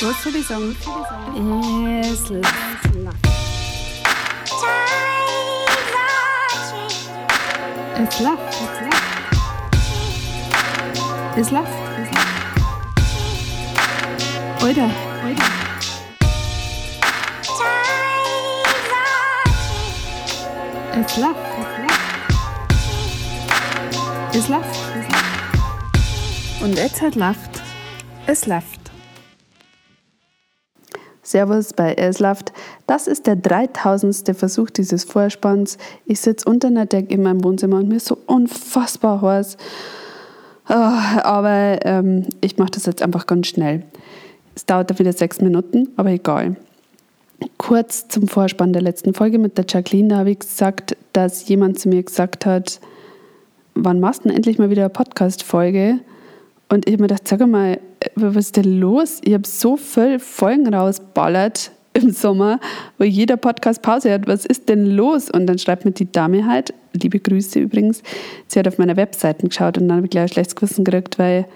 Was soll ich sagen? Es läuft. Es läuft. Es läuft. Alter, Alter. Es läuft. Es läuft. Und jetzt hat läuft. Es läuft. Servus bei Eslaft. Das ist der 3000. Versuch dieses Vorspanns. Ich sitze unter einer Decke in meinem Wohnzimmer und mir ist so unfassbar heiß. Oh, aber ähm, ich mache das jetzt einfach ganz schnell. Es dauert da wieder sechs Minuten, aber egal. Kurz zum Vorspann der letzten Folge mit der Jacqueline, da habe ich gesagt, dass jemand zu mir gesagt hat, wann machst du denn endlich mal wieder eine Podcast-Folge? Und ich habe mir gedacht, sag mal, was ist denn los? Ich habe so viel Folgen rausballert im Sommer, wo jeder Podcast Pause hat. Was ist denn los? Und dann schreibt mir die Dame halt, liebe Grüße übrigens, sie hat auf meiner Webseite geschaut und dann habe ich gleich ein schlechtes Gewissen gekriegt, weil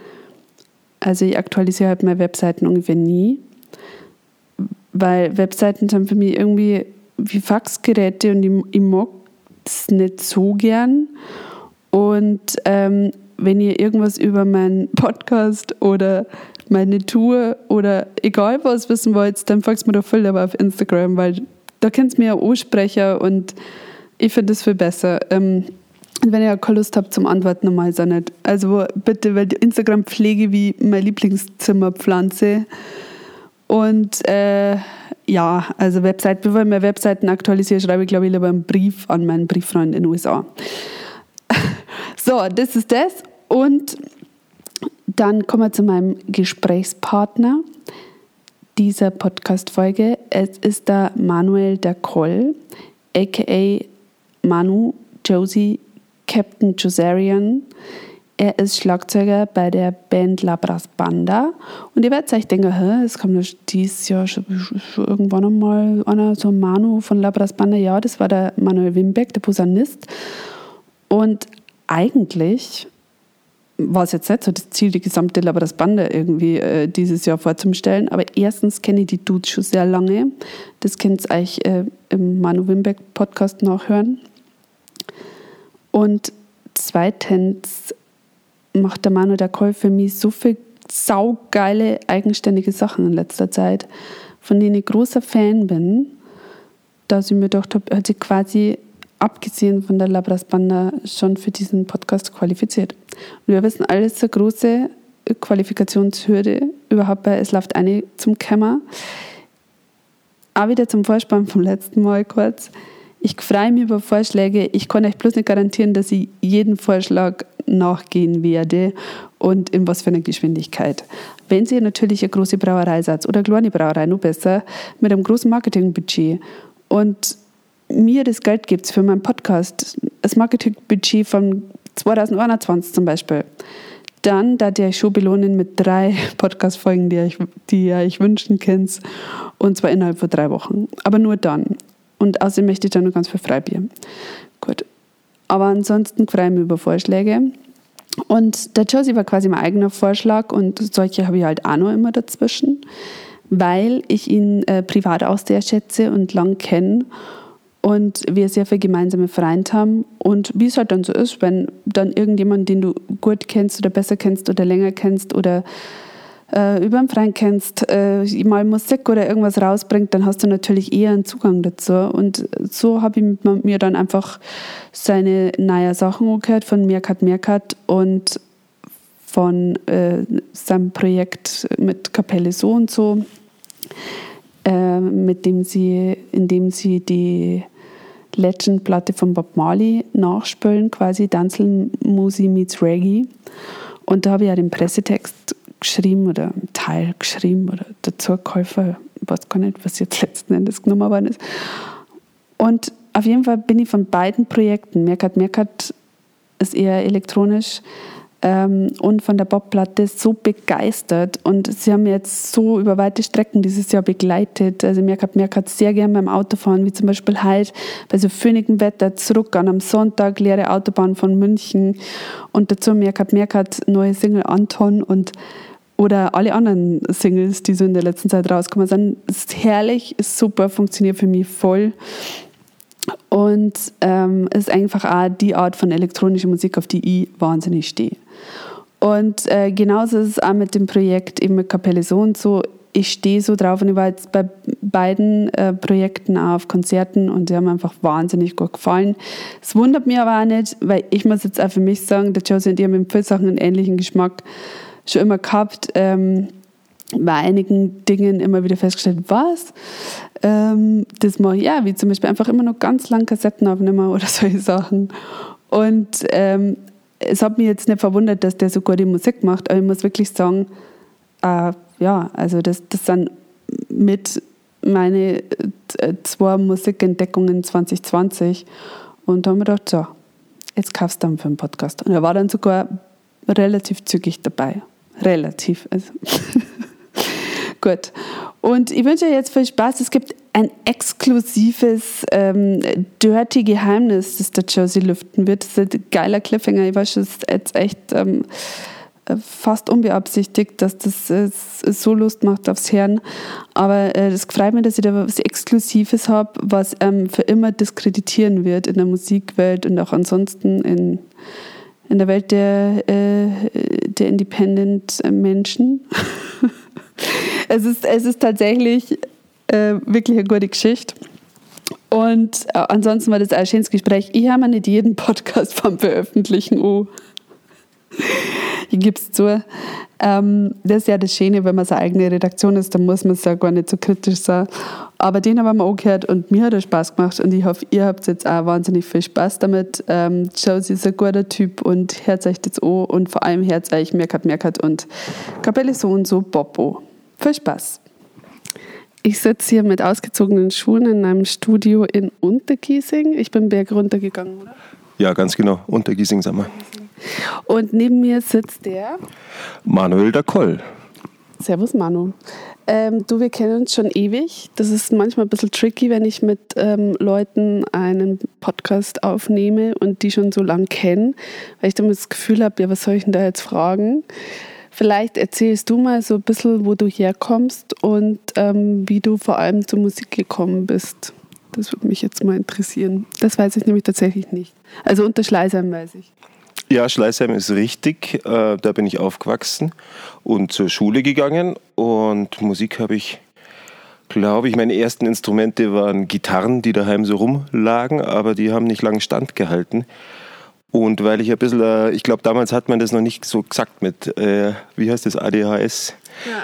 also ich aktualisiere halt meine Webseiten ungefähr nie, weil Webseiten sind für mich irgendwie wie Faxgeräte und ich, ich mag es nicht so gern. Und ähm, wenn ihr irgendwas über meinen Podcast oder meine Tour oder egal was wissen wollt, dann folgt mir doch voll aber auf Instagram, weil da kennt ihr mir ja ansprechen und ich finde es viel besser. Ähm, wenn ihr keine Lust habt zum Antworten, normal ist nicht. Also bitte, weil Instagram pflege wie meine Lieblingszimmerpflanze. Und äh, ja, also Website, bevor ich mehr Webseiten aktualisiere, schreibe ich glaube ich lieber einen Brief an meinen Brieffreund in den USA. so, das ist das. Und dann kommen wir zu meinem Gesprächspartner dieser Podcast-Folge. Es ist der Manuel Koll, aka Manu Josie Captain Josarian. Er ist Schlagzeuger bei der Band Labras Banda. Und ihr werdet euch denken, es kommt dieses Jahr schon, irgendwann einmal einer, so Manu von Labras Banda. Ja, das war der Manuel Wimbeck, der Posaunist. Und eigentlich war es jetzt nicht so das Ziel, die gesamte Labras Bande irgendwie äh, dieses Jahr vorzustellen. Aber erstens kenne ich die Dudes schon sehr lange. Das könnt ihr euch äh, im Manu Wimbeck Podcast nachhören. Und zweitens macht der Manu der Koll für mich so viel saugeile, eigenständige Sachen in letzter Zeit, von denen ich großer Fan bin, dass ich mir gedacht habe, er hat sich quasi abgesehen von der Labras Banda schon für diesen Podcast qualifiziert. Und wir wissen alles eine große Qualifikationshürde überhaupt bei Es läuft eine zum Kämmer. Auch wieder zum Vorspann vom letzten Mal kurz. Ich freue mich über Vorschläge. Ich kann euch bloß nicht garantieren, dass ich jeden Vorschlag nachgehen werde und in was für einer Geschwindigkeit. Wenn Sie natürlich eine große Brauerei seid oder eine kleine Brauerei, noch besser, mit einem großen Marketingbudget und mir das Geld gibt für meinen Podcast, das Marketingbudget von 2021 zum Beispiel, dann da ihr schon belohnen mit drei Podcast-Folgen, die, die ihr euch wünschen könnt, und zwar innerhalb von drei Wochen. Aber nur dann. Und außerdem möchte ich dann noch ganz viel Freibier. Gut. Aber ansonsten freue ich mich über Vorschläge. Und der Josie war quasi mein eigener Vorschlag und solche habe ich halt auch noch immer dazwischen, weil ich ihn äh, privat auch sehr schätze und lang kenne und wir sehr viele gemeinsame Freunde haben. Und wie es halt dann so ist, wenn dann irgendjemand, den du gut kennst oder besser kennst oder länger kennst oder äh, über einen Freund kennst, äh, mal Musik oder irgendwas rausbringt, dann hast du natürlich eher einen Zugang dazu. Und so habe ich mir dann einfach seine neuen Sachen gehört von Merkat Merkat und von äh, seinem Projekt mit Kapelle so und so. Äh, mit dem sie, indem sie die Legend-Platte von Bob Marley nachspielen, quasi Danzel Musi meets Reggae. Und da habe ich ja den Pressetext geschrieben oder einen Teil geschrieben oder dazu geholfen. Ich weiß gar nicht, was jetzt letzten Endes genommen worden ist. Und auf jeden Fall bin ich von beiden Projekten, Merkat Merkat ist eher elektronisch, ähm, und von der Bobplatte so begeistert und sie haben jetzt so über weite Strecken dieses Jahr begleitet. Also Merkat Merkat sehr gern beim Autofahren, wie zum Beispiel heute bei so föhnigem Wetter zurück an am Sonntag, leere Autobahn von München und dazu Merkat Merkat neue Single Anton und oder alle anderen Singles, die so in der letzten Zeit rauskommen sind, ist herrlich, ist super, funktioniert für mich voll. Und ähm, ist einfach auch die Art von elektronischer Musik, auf die ich wahnsinnig stehe. Und äh, genauso ist es auch mit dem Projekt eben mit Kapelle so und so. Ich stehe so drauf und ich war jetzt bei beiden äh, Projekten auf Konzerten und die haben einfach wahnsinnig gut gefallen. Es wundert mich aber auch nicht, weil ich muss jetzt auch für mich sagen, der Josie und ich haben in vielen Sachen einen ähnlichen Geschmack schon immer gehabt. Ähm, bei einigen Dingen immer wieder festgestellt, was? Ähm, das mache ich ja, wie zum Beispiel einfach immer noch ganz lang Kassetten aufnehmen oder solche Sachen. Und ähm, es hat mich jetzt nicht verwundert, dass der so gute Musik macht, aber ich muss wirklich sagen, äh, ja, also das, das sind mit meine äh, zwei Musikentdeckungen 2020 und da haben wir gedacht, so, jetzt kaufst du dann für einen Podcast. Und er war dann sogar relativ zügig dabei. Relativ. Also. Gut. Und ich wünsche euch jetzt viel Spaß. Es gibt ein exklusives ähm, Dirty Geheimnis, das der Josie lüften wird. Das ist ein geiler Cliffhanger. Ich weiß, es jetzt echt ähm, fast unbeabsichtigt, dass das äh, so Lust macht aufs Herrn. Aber äh, freut mich, dass ich da was Exklusives habe, was ähm, für immer diskreditieren wird in der Musikwelt und auch ansonsten in, in der Welt der, äh, der Independent-Menschen. es, ist, es ist tatsächlich äh, wirklich eine gute Geschichte. Und äh, ansonsten war das ein schönes Gespräch. Ich habe mir nicht jeden Podcast vom Veröffentlichen an. ich gebe es zu. Ähm, das ist ja das Schöne, wenn man seine eigene Redaktion ist, dann muss man es ja gar nicht so kritisch sein. Aber den haben wir auch gehört und mir hat er Spaß gemacht und ich hoffe, ihr habt jetzt auch wahnsinnig viel Spaß damit. Ähm, Josie ist ein guter Typ und hört euch das an und vor allem hört euch Merkat Merkat und Kapelle so und so Boppo. Viel Spaß! Ich sitze hier mit ausgezogenen Schuhen in einem Studio in Untergiesing. Ich bin Berg runtergegangen, oder? Ja, ganz genau. Untergiesing sind wir. Und neben mir sitzt der Manuel der Koll. Servus Manu. Ähm, du, wir kennen uns schon ewig. Das ist manchmal ein bisschen tricky, wenn ich mit ähm, Leuten einen Podcast aufnehme und die schon so lange kennen, weil ich dann das Gefühl habe, ja, was soll ich denn da jetzt fragen? Vielleicht erzählst du mal so ein bisschen, wo du herkommst und ähm, wie du vor allem zur Musik gekommen bist. Das würde mich jetzt mal interessieren. Das weiß ich nämlich tatsächlich nicht. Also unter Schleißheim weiß ich. Ja, Schleißheim ist richtig. Äh, da bin ich aufgewachsen und zur Schule gegangen. Und Musik habe ich, glaube ich, meine ersten Instrumente waren Gitarren, die daheim so rumlagen, aber die haben nicht lange standgehalten. Und weil ich ein bisschen, äh, ich glaube, damals hat man das noch nicht so gesagt mit, äh, wie heißt das, ADHS?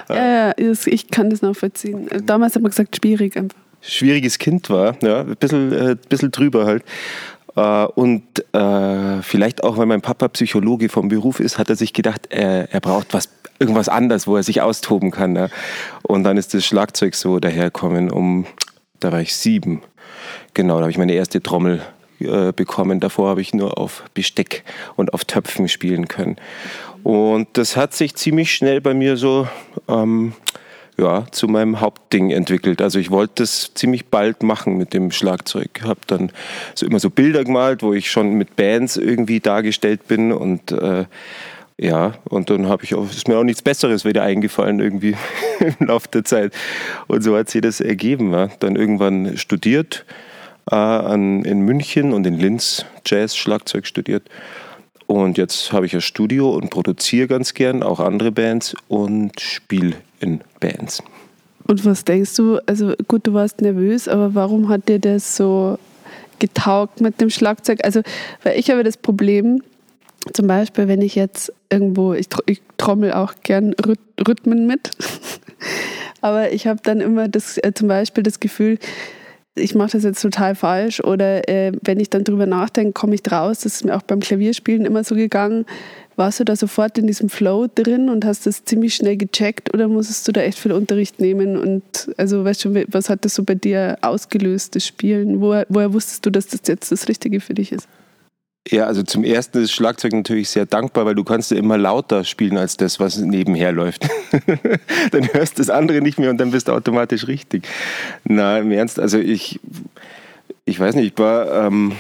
Ja, ja, ja, ich kann das nachvollziehen. Damals hat man gesagt, schwierig einfach. Schwieriges Kind war, ja, ein bisschen, äh, bisschen drüber halt. Äh, und äh, vielleicht auch, weil mein Papa Psychologe vom Beruf ist, hat er sich gedacht, er, er braucht was, irgendwas anderes, wo er sich austoben kann. Ja. Und dann ist das Schlagzeug so daherkommen, um, da war ich sieben. Genau, da habe ich meine erste Trommel äh, bekommen. Davor habe ich nur auf Besteck und auf Töpfen spielen können. Und das hat sich ziemlich schnell bei mir so ähm, ja, zu meinem Hauptding entwickelt. Also ich wollte das ziemlich bald machen mit dem Schlagzeug. Habe dann so immer so Bilder gemalt, wo ich schon mit Bands irgendwie dargestellt bin und äh, ja, und dann habe ich auch, ist mir auch nichts Besseres wieder eingefallen irgendwie im Laufe der Zeit. Und so hat sich das ergeben. Ja. Dann irgendwann studiert äh, an, in München und in Linz Jazz, Schlagzeug studiert. Und jetzt habe ich ein Studio und produziere ganz gern auch andere Bands und spiele in Bands. Und was denkst du, also gut, du warst nervös, aber warum hat dir das so getaugt mit dem Schlagzeug? Also, weil ich habe das Problem, zum Beispiel, wenn ich jetzt irgendwo, ich, ich trommel auch gern Rhythmen mit, aber ich habe dann immer das, äh, zum Beispiel das Gefühl, ich mache das jetzt total falsch oder äh, wenn ich dann drüber nachdenke, komme ich draus. Das ist mir auch beim Klavierspielen immer so gegangen. Warst du da sofort in diesem Flow drin und hast das ziemlich schnell gecheckt oder musstest du da echt viel Unterricht nehmen? Und also weißt du, was hat das so bei dir ausgelöst, das Spielen? Woher, woher wusstest du, dass das jetzt das Richtige für dich ist? Ja, also zum ersten ist Schlagzeug natürlich sehr dankbar, weil du kannst ja immer lauter spielen als das, was nebenher läuft. dann hörst das andere nicht mehr und dann bist du automatisch richtig. Na, im Ernst, also ich, ich weiß nicht, ich war ähm,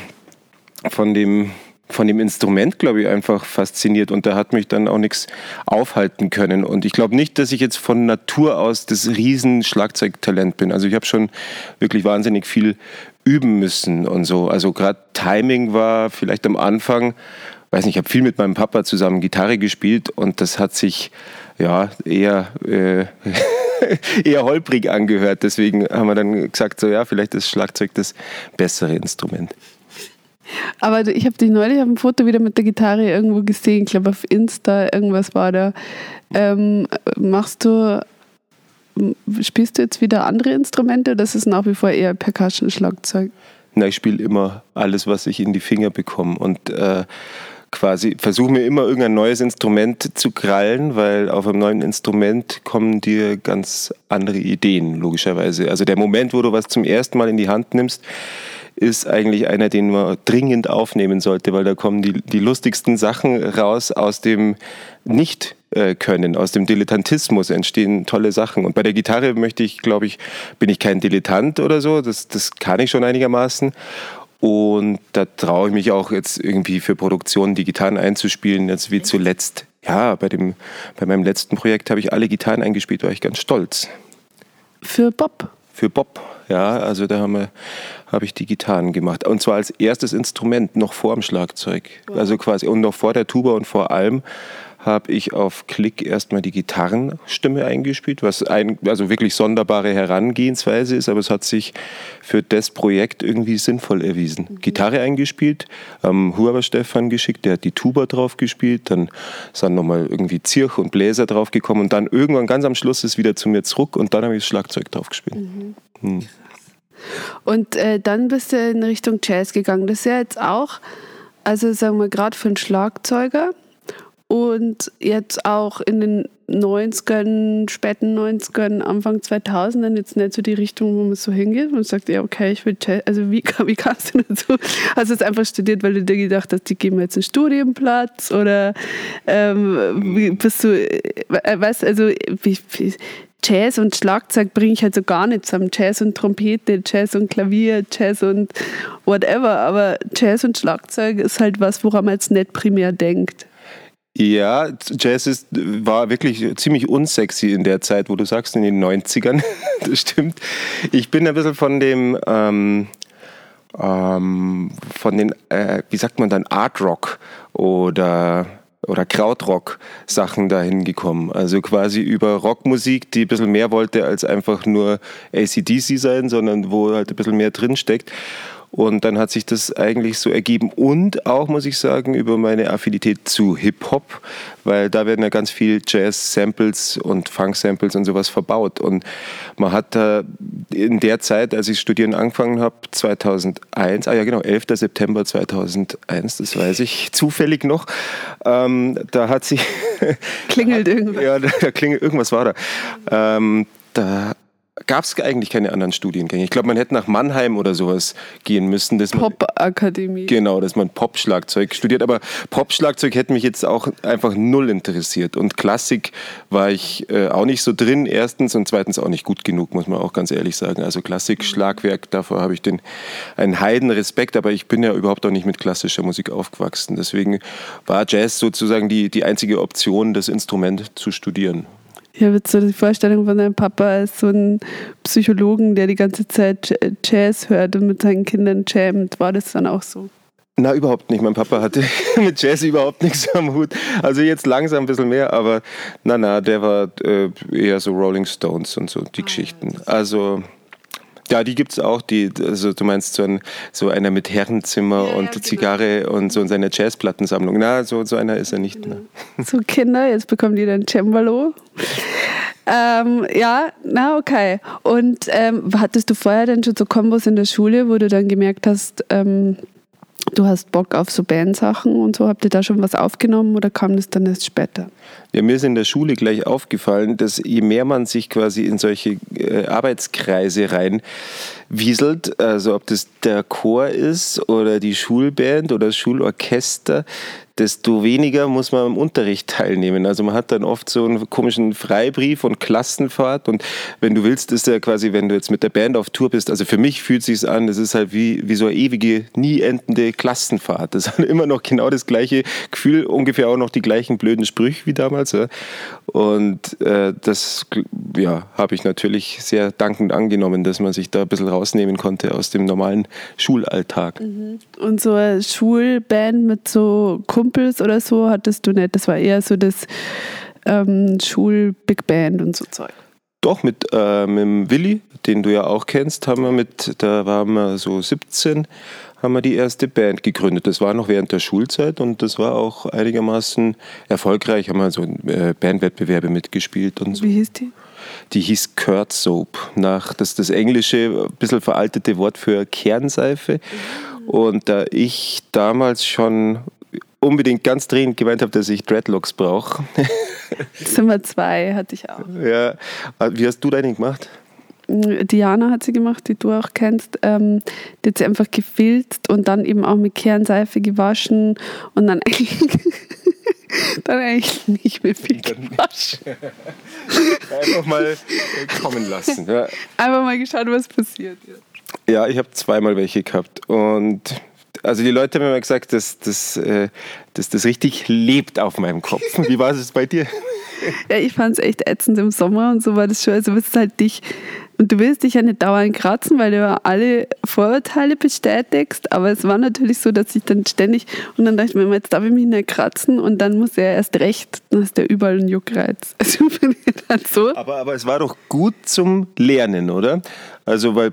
von dem von dem Instrument, glaube ich, einfach fasziniert und da hat mich dann auch nichts aufhalten können. Und ich glaube nicht, dass ich jetzt von Natur aus das riesen Schlagzeugtalent bin. Also ich habe schon wirklich wahnsinnig viel üben müssen und so. Also gerade Timing war vielleicht am Anfang, weiß nicht, ich habe viel mit meinem Papa zusammen Gitarre gespielt und das hat sich ja eher äh, eher holprig angehört. Deswegen haben wir dann gesagt, so ja, vielleicht ist Schlagzeug das bessere Instrument. Aber ich habe dich neulich auf dem Foto wieder mit der Gitarre irgendwo gesehen. Ich glaube auf Insta, irgendwas war da. Ähm, machst du, spielst du jetzt wieder andere Instrumente oder ist es nach wie vor eher Percussion-Schlagzeug? Na, ich spiele immer alles, was ich in die Finger bekomme. Und äh, quasi versuche mir immer irgendein neues Instrument zu krallen, weil auf einem neuen Instrument kommen dir ganz andere Ideen, logischerweise. Also der Moment, wo du was zum ersten Mal in die Hand nimmst, ist eigentlich einer, den man dringend aufnehmen sollte, weil da kommen die, die lustigsten Sachen raus aus dem Nicht können. Aus dem Dilettantismus entstehen tolle Sachen. Und bei der Gitarre möchte ich, glaube ich, bin ich kein Dilettant oder so. Das, das kann ich schon einigermaßen. Und da traue ich mich auch jetzt irgendwie für Produktionen die Gitarren einzuspielen, jetzt wie zuletzt. Ja, bei, dem, bei meinem letzten Projekt habe ich alle Gitarren eingespielt, war ich ganz stolz. Für Bob? Für Bob, ja. Also da habe hab ich die Gitarren gemacht. Und zwar als erstes Instrument, noch vor dem Schlagzeug. Also quasi, und noch vor der Tuba und vor allem habe ich auf Klick erstmal die Gitarrenstimme eingespielt, was ein, also wirklich sonderbare Herangehensweise ist, aber es hat sich für das Projekt irgendwie sinnvoll erwiesen. Mhm. Gitarre eingespielt, ähm, Huber Stefan geschickt, der hat die Tuba drauf gespielt, dann sind nochmal irgendwie Zirch und Bläser drauf gekommen und dann irgendwann ganz am Schluss ist wieder zu mir zurück und dann habe ich das Schlagzeug drauf gespielt. Mhm. Mhm. Und äh, dann bist du in Richtung Jazz gegangen. Das ist ja jetzt auch, also sagen wir gerade für einen Schlagzeuger, und jetzt auch in den 90ern, späten 90ern, Anfang 2000ern jetzt nicht so die Richtung, wo man so hingeht. Man sagt, ja, okay, ich will Jazz. Also wie, wie kamst du dazu? Hast du es einfach studiert, weil du dir gedacht hast, die geben mir jetzt einen Studienplatz? Oder ähm, bist du, äh, weißt also wie, wie, Jazz und Schlagzeug bringe ich halt so gar nicht zusammen. Jazz und Trompete, Jazz und Klavier, Jazz und whatever. Aber Jazz und Schlagzeug ist halt was, woran man jetzt nicht primär denkt. Ja, Jazz ist, war wirklich ziemlich unsexy in der Zeit, wo du sagst, in den 90ern. das stimmt. Ich bin ein bisschen von dem, ähm, ähm, von den, äh, wie sagt man dann, Art Rock oder oder Krautrock-Sachen dahin gekommen. Also quasi über Rockmusik, die ein bisschen mehr wollte als einfach nur ACDC sein, sondern wo halt ein bisschen mehr drinsteckt. Und dann hat sich das eigentlich so ergeben. Und auch, muss ich sagen, über meine Affinität zu Hip-Hop, weil da werden ja ganz viel Jazz-Samples und Funk-Samples und sowas verbaut. Und man hat da in der Zeit, als ich studieren angefangen habe, 2001, ah ja genau, 11. September 2001, das weiß ich zufällig noch, ähm, da hat sich... Klingelt irgendwas. Ja, da klingelt, irgendwas war da. Ähm, da gab es eigentlich keine anderen Studiengänge. Ich glaube, man hätte nach Mannheim oder sowas gehen müssen. Pop-Akademie. Genau, dass man Pop-Schlagzeug studiert. Aber Pop-Schlagzeug hätte mich jetzt auch einfach null interessiert. Und Klassik war ich äh, auch nicht so drin, erstens. Und zweitens auch nicht gut genug, muss man auch ganz ehrlich sagen. Also Klassik, Schlagwerk, davor habe ich den, einen heiden Respekt. Aber ich bin ja überhaupt auch nicht mit klassischer Musik aufgewachsen. Deswegen war Jazz sozusagen die, die einzige Option, das Instrument zu studieren. Ich habe jetzt so die Vorstellung von deinem Papa als so ein Psychologen, der die ganze Zeit Jazz hört und mit seinen Kindern jammt. War das dann auch so? Na, überhaupt nicht. Mein Papa hatte mit Jazz überhaupt nichts am Hut. Also jetzt langsam ein bisschen mehr, aber na, na, der war äh, eher so Rolling Stones und so die ah, Geschichten. Also ja, die gibt es auch. Die, also du meinst so, ein, so einer mit Herrenzimmer ja, und ja, genau. Zigarre genau. und so in seiner Jazzplattensammlung. Na, so, so einer ist er nicht. Ne? So Kinder, jetzt bekommen die dann Cembalo. Ähm, ja, na okay. Und ähm, hattest du vorher denn schon so Kombos in der Schule, wo du dann gemerkt hast, ähm, du hast Bock auf so Bandsachen und so. Habt ihr da schon was aufgenommen oder kam das dann erst später? Ja, mir ist in der Schule gleich aufgefallen, dass je mehr man sich quasi in solche äh, Arbeitskreise reinwieselt, also ob das der Chor ist oder die Schulband oder das Schulorchester, desto weniger muss man am Unterricht teilnehmen. Also man hat dann oft so einen komischen Freibrief und Klassenfahrt und wenn du willst, ist ja quasi, wenn du jetzt mit der Band auf Tour bist, also für mich fühlt es sich an, das ist halt wie, wie so eine ewige, nie endende Klassenfahrt. Das ist immer noch genau das gleiche Gefühl, ungefähr auch noch die gleichen blöden Sprüche wie damals. Ja. Und äh, das ja, habe ich natürlich sehr dankend angenommen, dass man sich da ein bisschen rausnehmen konnte aus dem normalen Schulalltag. Mhm. Und so eine Schulband mit so Kumpels oder so hattest du nicht. Das war eher so das ähm, Schul-Big Band und so Zeug. Doch, mit, äh, mit dem Willi, den du ja auch kennst, haben wir mit, da waren wir so 17, haben wir die erste Band gegründet. Das war noch während der Schulzeit und das war auch einigermaßen erfolgreich. Haben wir so äh, Bandwettbewerbe mitgespielt und so. Wie hieß die? Die hieß Kurt Soap, nach das, das englische, ein bisschen veraltete Wort für Kernseife. Mhm. Und da ich damals schon unbedingt ganz dringend gemeint habe, dass ich Dreadlocks brauche. Zimmer zwei hatte ich auch. Ja. Wie hast du deine gemacht? Diana hat sie gemacht, die du auch kennst. Ähm, die hat sie einfach gefilzt und dann eben auch mit Kernseife gewaschen und dann eigentlich, dann eigentlich nicht mehr viel gewaschen. Einfach mal kommen lassen. Ja. Einfach mal geschaut, was passiert. Ja, ja ich habe zweimal welche gehabt und also die Leute haben immer gesagt, dass, dass, äh, dass das richtig lebt auf meinem Kopf. Wie war es bei dir? Ja, ich fand es echt ätzend im Sommer und so war das schon. Also es ist halt dich und du willst dich ja nicht dauernd kratzen, weil du ja alle Vorurteile bestätigst. Aber es war natürlich so, dass ich dann ständig, und dann dachte ich mir, jetzt darf ich mich nicht kratzen und dann muss er erst recht, dann hast du überall einen Juckreiz. Also bin ich dann so. Aber, aber es war doch gut zum Lernen, oder? Also, weil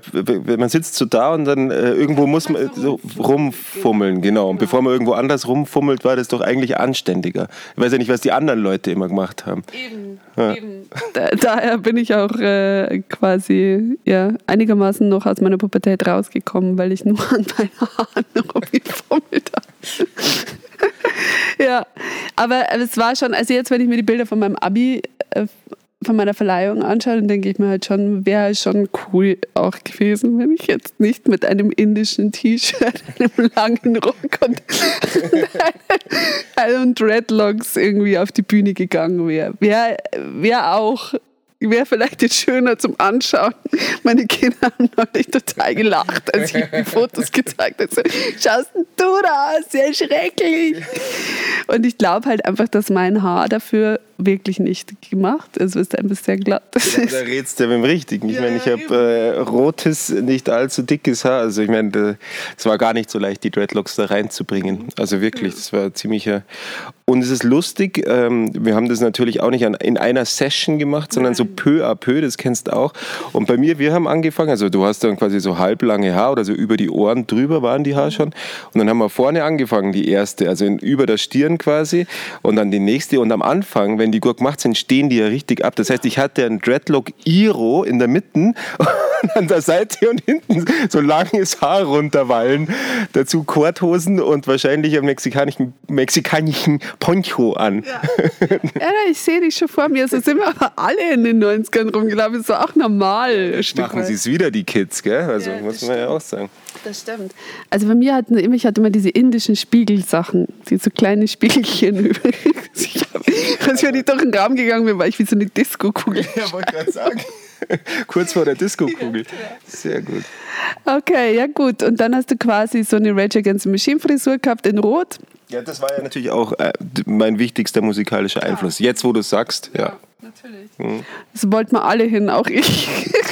man sitzt so da und dann äh, irgendwo muss man so rumfummeln, genau. Und bevor man irgendwo anders rumfummelt, war das doch eigentlich anständiger. Ich weiß ja nicht, was die anderen Leute immer gemacht haben. Eben, ja. eben. Da, daher bin ich auch äh, quasi ja, einigermaßen noch aus meiner Pubertät rausgekommen, weil ich nur an meinen Haaren rumgefummelt habe. ja, aber es war schon, also jetzt, wenn ich mir die Bilder von meinem Abi äh, von meiner Verleihung anschaue, dann denke ich mir halt schon, wäre schon cool auch gewesen, wenn ich jetzt nicht mit einem indischen T-Shirt, einem langen Rock und, einem Dreadlocks irgendwie auf die Bühne gegangen wäre. Wäre wär auch wäre vielleicht jetzt schöner zum Anschauen. Meine Kinder haben neulich total gelacht, als ich die Fotos gezeigt habe. So, Schaust du da aus? Sehr schrecklich. Und ich glaube halt einfach, dass mein Haar dafür wirklich nicht gemacht. Also ist einfach sehr glatt. Ja, da redst du ja mit dem Richtigen. Ich ja, meine, ich ja, habe äh, rotes, nicht allzu dickes Haar. Also ich meine, es war gar nicht so leicht, die Dreadlocks da reinzubringen. Also wirklich, das war ziemlicher. Und es ist lustig, ähm, wir haben das natürlich auch nicht an, in einer Session gemacht, sondern Nein. so peu à peu, das kennst du auch. Und bei mir, wir haben angefangen, also du hast dann quasi so halblange Haar oder so über die Ohren drüber waren die Haare mhm. schon. Und dann haben wir vorne angefangen, die erste, also in, über der Stirn quasi. Und dann die nächste. Und am Anfang, wenn die gut gemacht sind, stehen die ja richtig ab. Das heißt, ich hatte einen Dreadlock Iro in der Mitte und an der Seite und hinten so langes Haar runterwallen. Dazu Korthosen und wahrscheinlich einen mexikanischen, mexikanischen Poncho an. Ja, ja ich sehe dich schon vor mir. So sind wir aber alle in den 90ern rumgelaufen. Das ist auch normal. Machen sie es wieder, die Kids, gell? Also ja, muss man stimmt. ja auch sagen. Das stimmt. Also bei mir hatten immer, ich hatte immer diese indischen Spiegelsachen, diese so kleine Spiegelchen. Als ich durch den Raum gegangen bin, war ich wie so eine Disco-Kugel. Ja, wollte gerade sagen. Kurz vor der Disco-Kugel. Sehr gut. Okay, ja gut. Und dann hast du quasi so eine Rage Against the Machine Frisur gehabt in Rot. Ja, das war ja natürlich auch äh, mein wichtigster musikalischer Einfluss. Ja. Jetzt, wo du es sagst, ja. ja. Natürlich. Mhm. Das wollten wir alle hin, auch ich.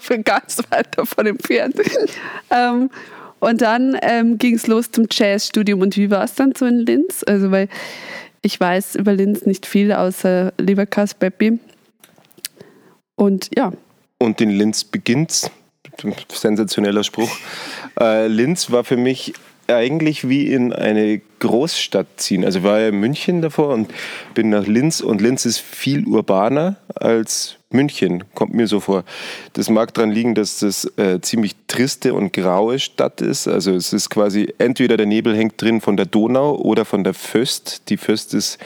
für ganz weit davon entfernt. ähm, und dann ähm, ging es los zum Jazzstudium. Und wie war es dann so in Linz? Also, weil ich weiß über Linz nicht viel, außer Leberkas Peppi. Und ja. Und in Linz beginnt's. Sensationeller Spruch. Äh, Linz war für mich eigentlich wie in eine Großstadt ziehen. Also war ja in München davor und bin nach Linz und Linz ist viel urbaner als München, kommt mir so vor. Das mag daran liegen, dass das äh, ziemlich triste und graue Stadt ist. Also es ist quasi entweder der Nebel hängt drin von der Donau oder von der Föst. Die Föst ist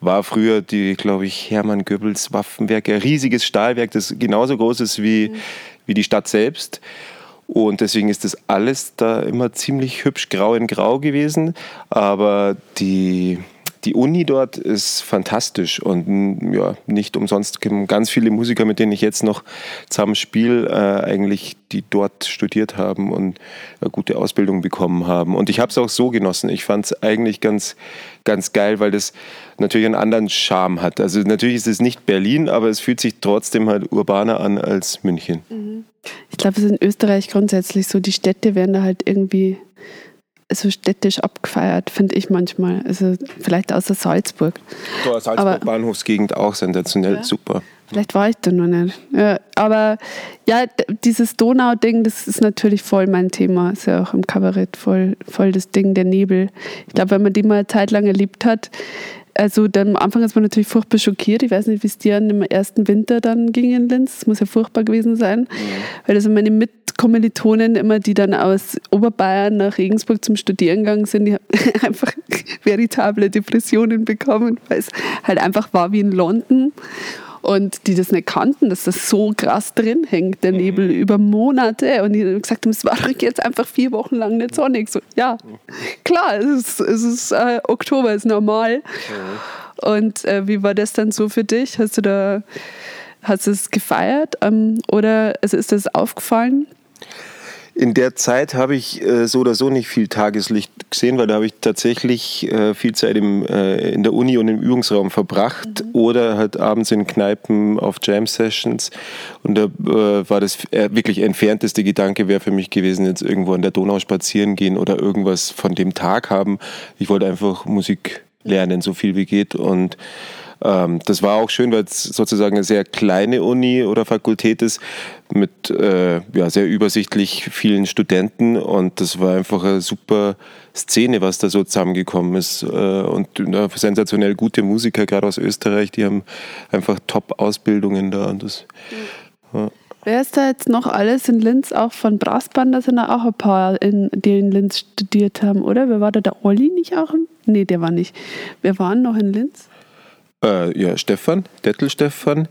war früher die, glaube ich, Hermann Goebbels Waffenwerk, ein riesiges Stahlwerk, das genauso groß ist wie, wie die Stadt selbst. Und deswegen ist das alles da immer ziemlich hübsch grau in grau gewesen. Aber die, die Uni dort ist fantastisch und ja, nicht umsonst ganz viele Musiker, mit denen ich jetzt noch zusammen spiele, äh, eigentlich die dort studiert haben und eine gute Ausbildung bekommen haben. Und ich habe es auch so genossen. Ich fand es eigentlich ganz, ganz geil, weil das natürlich einen anderen Charme hat. Also natürlich ist es nicht Berlin, aber es fühlt sich trotzdem halt urbaner an als München. Mhm. Ich glaube, es ist in Österreich grundsätzlich so, die Städte werden da halt irgendwie so städtisch abgefeiert, finde ich manchmal. Also vielleicht außer Salzburg. Da Salzburg Bahnhofsgegend auch sensationell, ja. super. Vielleicht war ich da noch nicht. Ja, aber ja, dieses Donau-Ding, das ist natürlich voll mein Thema. Ist ja auch im Kabarett voll, voll das Ding, der Nebel. Ich glaube, wenn man die mal eine Zeit lang erlebt hat, also dann, am Anfang ist man natürlich furchtbar schockiert. Ich weiß nicht, wie es dir im ersten Winter dann ging in Linz. Das muss ja furchtbar gewesen sein. Mhm. Weil also meine Mitkommilitonen immer, die dann aus Oberbayern nach Regensburg zum Studieren gegangen sind, die haben einfach veritable Depressionen bekommen, weil es halt einfach war wie in London und die das nicht kannten, dass das so krass drin hängt, der Nebel, mhm. über Monate. Und die haben gesagt, es war doch jetzt einfach vier Wochen lang nicht sonnig. So, ja, klar, es ist, es ist äh, Oktober, ist normal. Mhm. Und äh, wie war das dann so für dich? Hast du da, hast du es gefeiert? Ähm, oder also ist das aufgefallen? In der Zeit habe ich äh, so oder so nicht viel Tageslicht gesehen, weil da habe ich tatsächlich äh, viel Zeit im, äh, in der Uni und im Übungsraum verbracht mhm. oder halt abends in Kneipen auf Jam-Sessions. Und da äh, war das äh, wirklich entfernteste Gedanke wäre für mich gewesen, jetzt irgendwo an der Donau spazieren gehen oder irgendwas von dem Tag haben. Ich wollte einfach Musik lernen, so viel wie geht. Und ähm, das war auch schön, weil es sozusagen eine sehr kleine Uni oder Fakultät ist mit äh, ja, sehr übersichtlich vielen Studenten und das war einfach eine super Szene, was da so zusammengekommen ist äh, und ja, sensationell gute Musiker, gerade aus Österreich, die haben einfach Top-Ausbildungen da und das ja. Wer ist da jetzt noch alles in Linz? Auch von Brassband, da sind auch ein paar, in, die in Linz studiert haben, oder? Wer war da? Der Olli nicht auch? Nee, der war nicht. Wer waren noch in Linz? Äh, ja, Stefan, Dettel Stefan,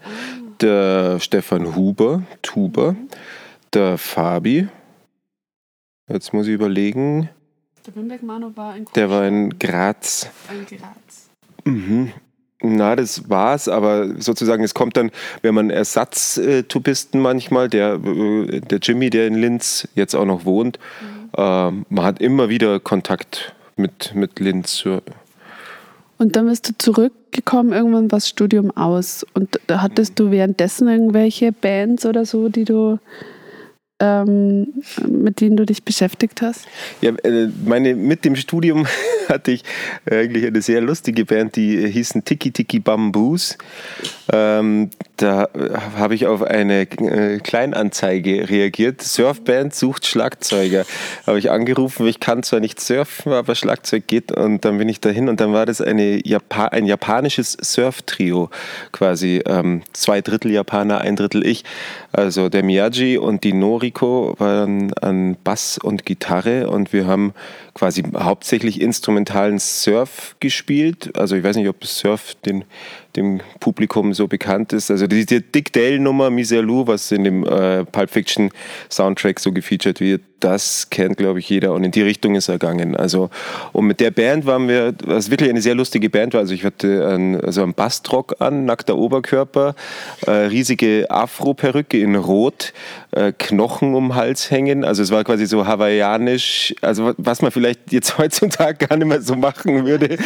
der Stefan Huber, Tuber, der Fabi. Jetzt muss ich überlegen. Der Wimberg Manu war in Der war in Graz. In Graz. Mhm. Na, das war's, aber sozusagen, es kommt dann, wenn man Ersatztubisten manchmal, der, äh, der Jimmy, der in Linz jetzt auch noch wohnt, mhm. äh, man hat immer wieder Kontakt mit, mit Linz. Und dann bist du zurückgekommen, irgendwann war das Studium aus. Und hattest du währenddessen irgendwelche Bands oder so, die du ähm, mit denen du dich beschäftigt hast? Ja, äh, meine, mit dem Studium hatte ich eigentlich eine sehr lustige Band, die hießen Tiki Tiki Bamboos. Ähm, da habe ich auf eine äh, Kleinanzeige reagiert. Surfband sucht Schlagzeuger. Habe ich angerufen, ich kann zwar nicht surfen, aber Schlagzeug geht. Und dann bin ich dahin und dann war das eine Japa ein japanisches Surf-Trio quasi. Ähm, zwei Drittel Japaner, ein Drittel ich. Also der Miyagi und die Noriko waren an Bass und Gitarre und wir haben quasi hauptsächlich instrumentalen Surf gespielt. Also ich weiß nicht, ob Surf den, dem Publikum so bekannt ist. Also diese Dick Dale-Nummer Miserlou, was in dem äh, Pulp Fiction Soundtrack so gefeatured wird, das kennt, glaube ich, jeder und in die Richtung ist er gegangen. Also, und mit der Band waren wir, was wirklich eine sehr lustige Band war. Also ich hatte einen, also einen Bastrock an, nackter Oberkörper, äh, riesige Afro-Perücke in Rot, äh, Knochen um Hals hängen. Also es war quasi so hawaiianisch, also was man vielleicht jetzt heutzutage gar nicht mehr so machen würde.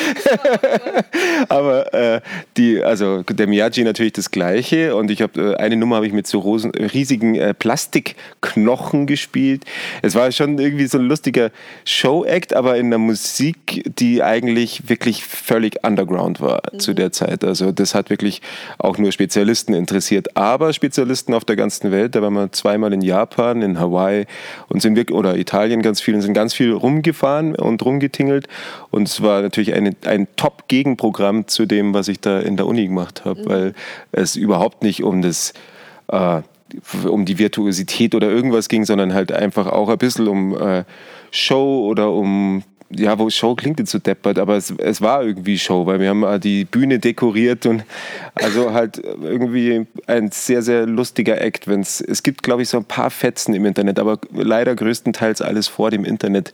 Aber äh, die, also der Miyagi natürlich das Gleiche und ich habe äh, eine Nummer habe ich mit so rosen, riesigen äh, Plastikknochen gespielt. Es war schon irgendwie so ein lustiger Show-Act, aber in der Musik, die eigentlich wirklich völlig underground war mhm. zu der Zeit. Also das hat wirklich auch nur Spezialisten interessiert, aber Spezialisten auf der ganzen Welt. Da waren wir zweimal in Japan, in Hawaii und sind wirklich, oder Italien ganz viel und sind ganz viel rumgefahren und rumgetingelt. Und es war natürlich eine, ein Top-Gegenprogramm zu dem, was ich da in der Uni gemacht habe, mhm. weil es überhaupt nicht um das äh, um die Virtuosität oder irgendwas ging, sondern halt einfach auch ein bisschen um äh, Show oder um ja, wo Show klingt jetzt so deppert, aber es, es war irgendwie Show, weil wir haben die Bühne dekoriert und also halt irgendwie ein sehr, sehr lustiger Act. Wenn's, es gibt, glaube ich, so ein paar Fetzen im Internet, aber leider größtenteils alles vor dem Internet